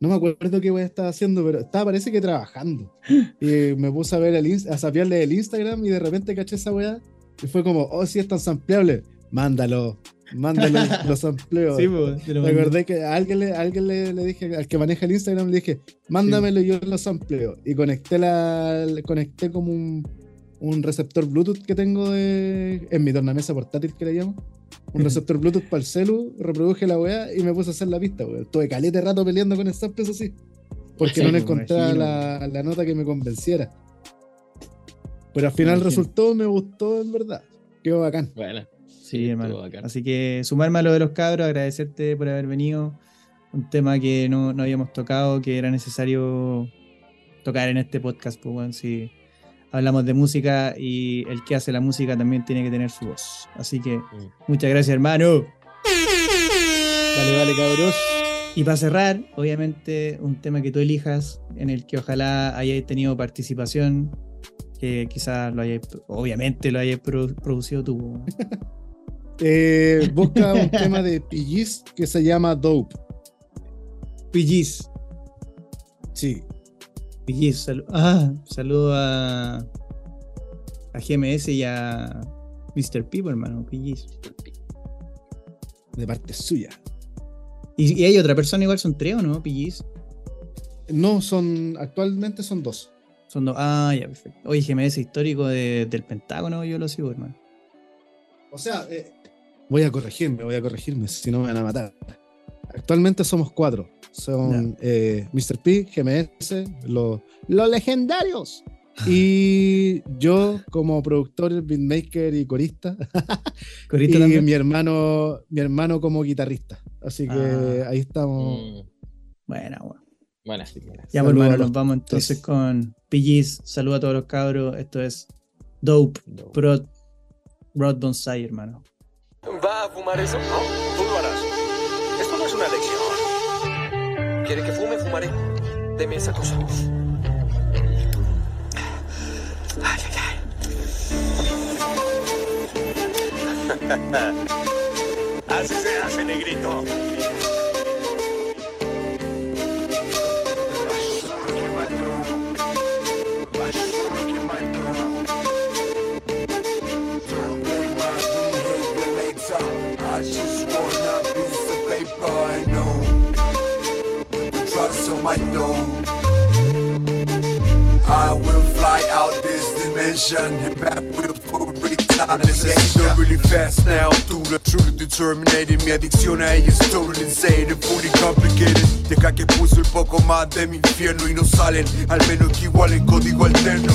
no me acuerdo qué wea estaba haciendo, pero estaba parece que trabajando. Y me puse a ver el a sapearle el Instagram y de repente caché esa wea y fue como, oh, si es tan sampleable, mándalo, mándalo los sampleos. Sí, pues, te acordé que a alguien, le, a alguien le, le dije, al que maneja el Instagram, le dije, mándamelo y yo lo sampleo. Y conecté la conecté como un, un receptor Bluetooth que tengo de, en mi tornamesa portátil que le llamo. Un receptor Bluetooth para el celu, reproduje la weá y me puse a hacer la pista, weón. Tuve calete rato peleando con samples así. Porque Sí, no le encontraba la, la nota que me convenciera. Pero al final resultó, me gustó en verdad. Quedó bacán. Bueno, Sí, hermano. Así que sumarme a lo de los cabros, agradecerte por haber venido. Un tema que no, no habíamos tocado, que era necesario tocar en este podcast. Pues bueno, si hablamos de música y el que hace la música también tiene que tener su voz. Así que muchas gracias, hermano. Dale, dale, cabros. Y para cerrar, obviamente, un tema que tú elijas, en el que ojalá hayáis tenido participación, que quizás lo hayáis, obviamente lo hayáis produ- producido tú. Eh, busca un tema de PGs que se llama Dope. PGs. Sí. PGs, salu- ah, saludo a, a GMS y a Mr. People, hermano, PGs. de parte suya. Y, y hay otra persona igual, son tres o no, PGs. No, son, actualmente son dos. Son dos. Ah, ya, perfecto. Oye, GMS histórico de- del Pentágono, yo lo sigo, hermano. O sea, eh, voy a corregirme, voy a corregirme, si no me van a matar. Actualmente somos cuatro. Son eh, Mr. P, GMS, los, los legendarios. Y yo como productor, beatmaker y corista. Corista y también. mi hermano, mi hermano como guitarrista. Así que Ah. ahí estamos. Mm, Bueno, bueno. Bueno, sí, bueno. Ya, Saludo pues, nos vamos entonces con PGs. Saludo a todos los cabros. Esto es Dope No. Prod Rod Bonsai, hermano. ¿Va a fumar eso? No, tú lo harás. Esto no es una lección. ¿Quiere que fume? Fumaré. Deme esa cosa. Ay, ay, ay. Así se hace, negrito. Trust on my dome. I will fly out this dimension and back return. Go really fast now, through the truly determinated. Mi adicción a ella es totally insane and fully complicated. Deja que puso un poco más de mi infierno y no salen, al menos que igual en código alterno.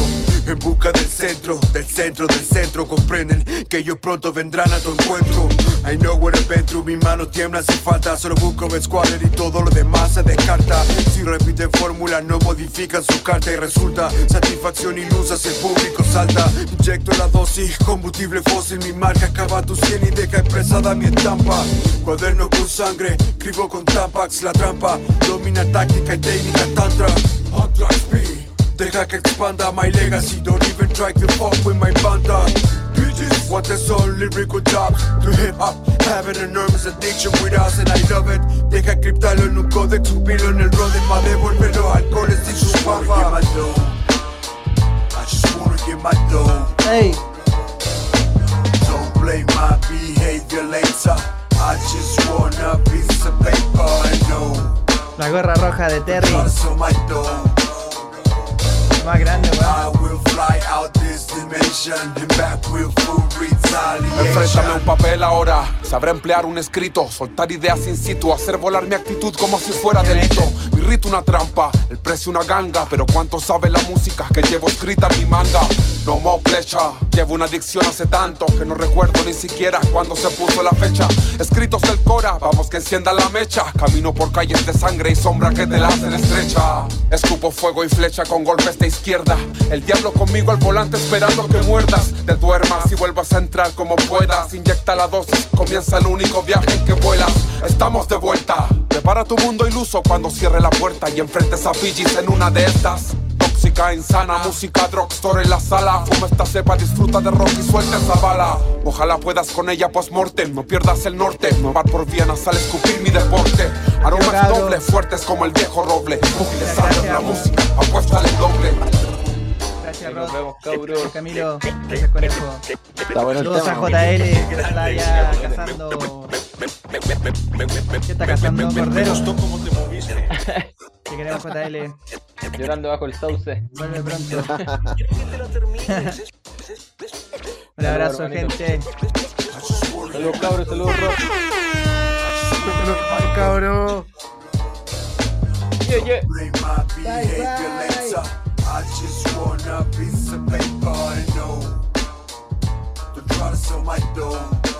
En busca del centro, del centro, del centro, comprenden que ellos pronto vendrán a tu encuentro. I know what I've been through, mis manos tiemblan sin falta. Solo busco Squatter y todo lo demás se descarta. Si repiten fórmula, no modifican su carta y resulta satisfacción ilusa si el público salta. Inyecto la dosis, combustible fósil, mi marca acaba tu sien y deja expresada mi estampa. Cuaderno con sangre, escribo con tampax la trampa. Domina táctica y técnica tantra. Anthrax P. Deja que expanda my legacy, don't even try to fuck with my banda. Bitches, what the soul lyrical jobs to hip hop, have an enormous addiction with us and I love it. Deja criptarlo en un códex, subirlo en el rodem, más devolverlo alcoholes sin su papa. I just wanna get my dough. ¡Ey! My behavior later. I just wanna piece of paper, I know. La gorra roja de Terry. Más grande, weón. And Enfréntame a un papel ahora. Sabré emplear un escrito, soltar ideas in situ, hacer volar mi actitud como si fuera delito. Mi rito una trampa, el precio una ganga. Pero cuánto sabe la música que llevo escrita en mi manga. No more pleasure, llevo una adicción hace tanto que no recuerdo ni siquiera cuándo se puso la fecha. Escritos del Cora, vamos que encienda la mecha. Camino por calles de sangre y sombra que te la hacen estrecha. Escupo fuego y flecha con golpes de izquierda. El diablo conmigo al volante esperando que muerdas. Te duermas y vuelvas a entrar como puedas. Inyecta la dosis, comienza el único viaje en que vuelas. Estamos de vuelta. Prepara tu mundo iluso cuando cierre la puerta y enfrentes a Fijis en una de estas. Tóxica, insana, música drugstore en la sala. Fuma esta cepa, disfruta de rock y suelta esa bala. Ojalá puedas con ella post-mortem, no pierdas el norte. Nueva por vía nasal, escupir mi deporte. Aromas dobles, fuertes como el viejo roble. Útiles la música, apuéstale el doble. Gracias, Nos Rod. vemos, cabros. Gracias, Camilo. Gracias, Conejo. Está bueno el Saludos a tema. JL, que está ya cazando. ¿Qué está cazando? Cordero. Que queremos JL. Llorando bajo el sauce. Vuelve pronto. Un abrazo, gente. Saludos cabros, saludos Rob. Cabrón. Yeah, yeah. My behavior later. I just want a piece of paper, I know. Don't try to sell my dough.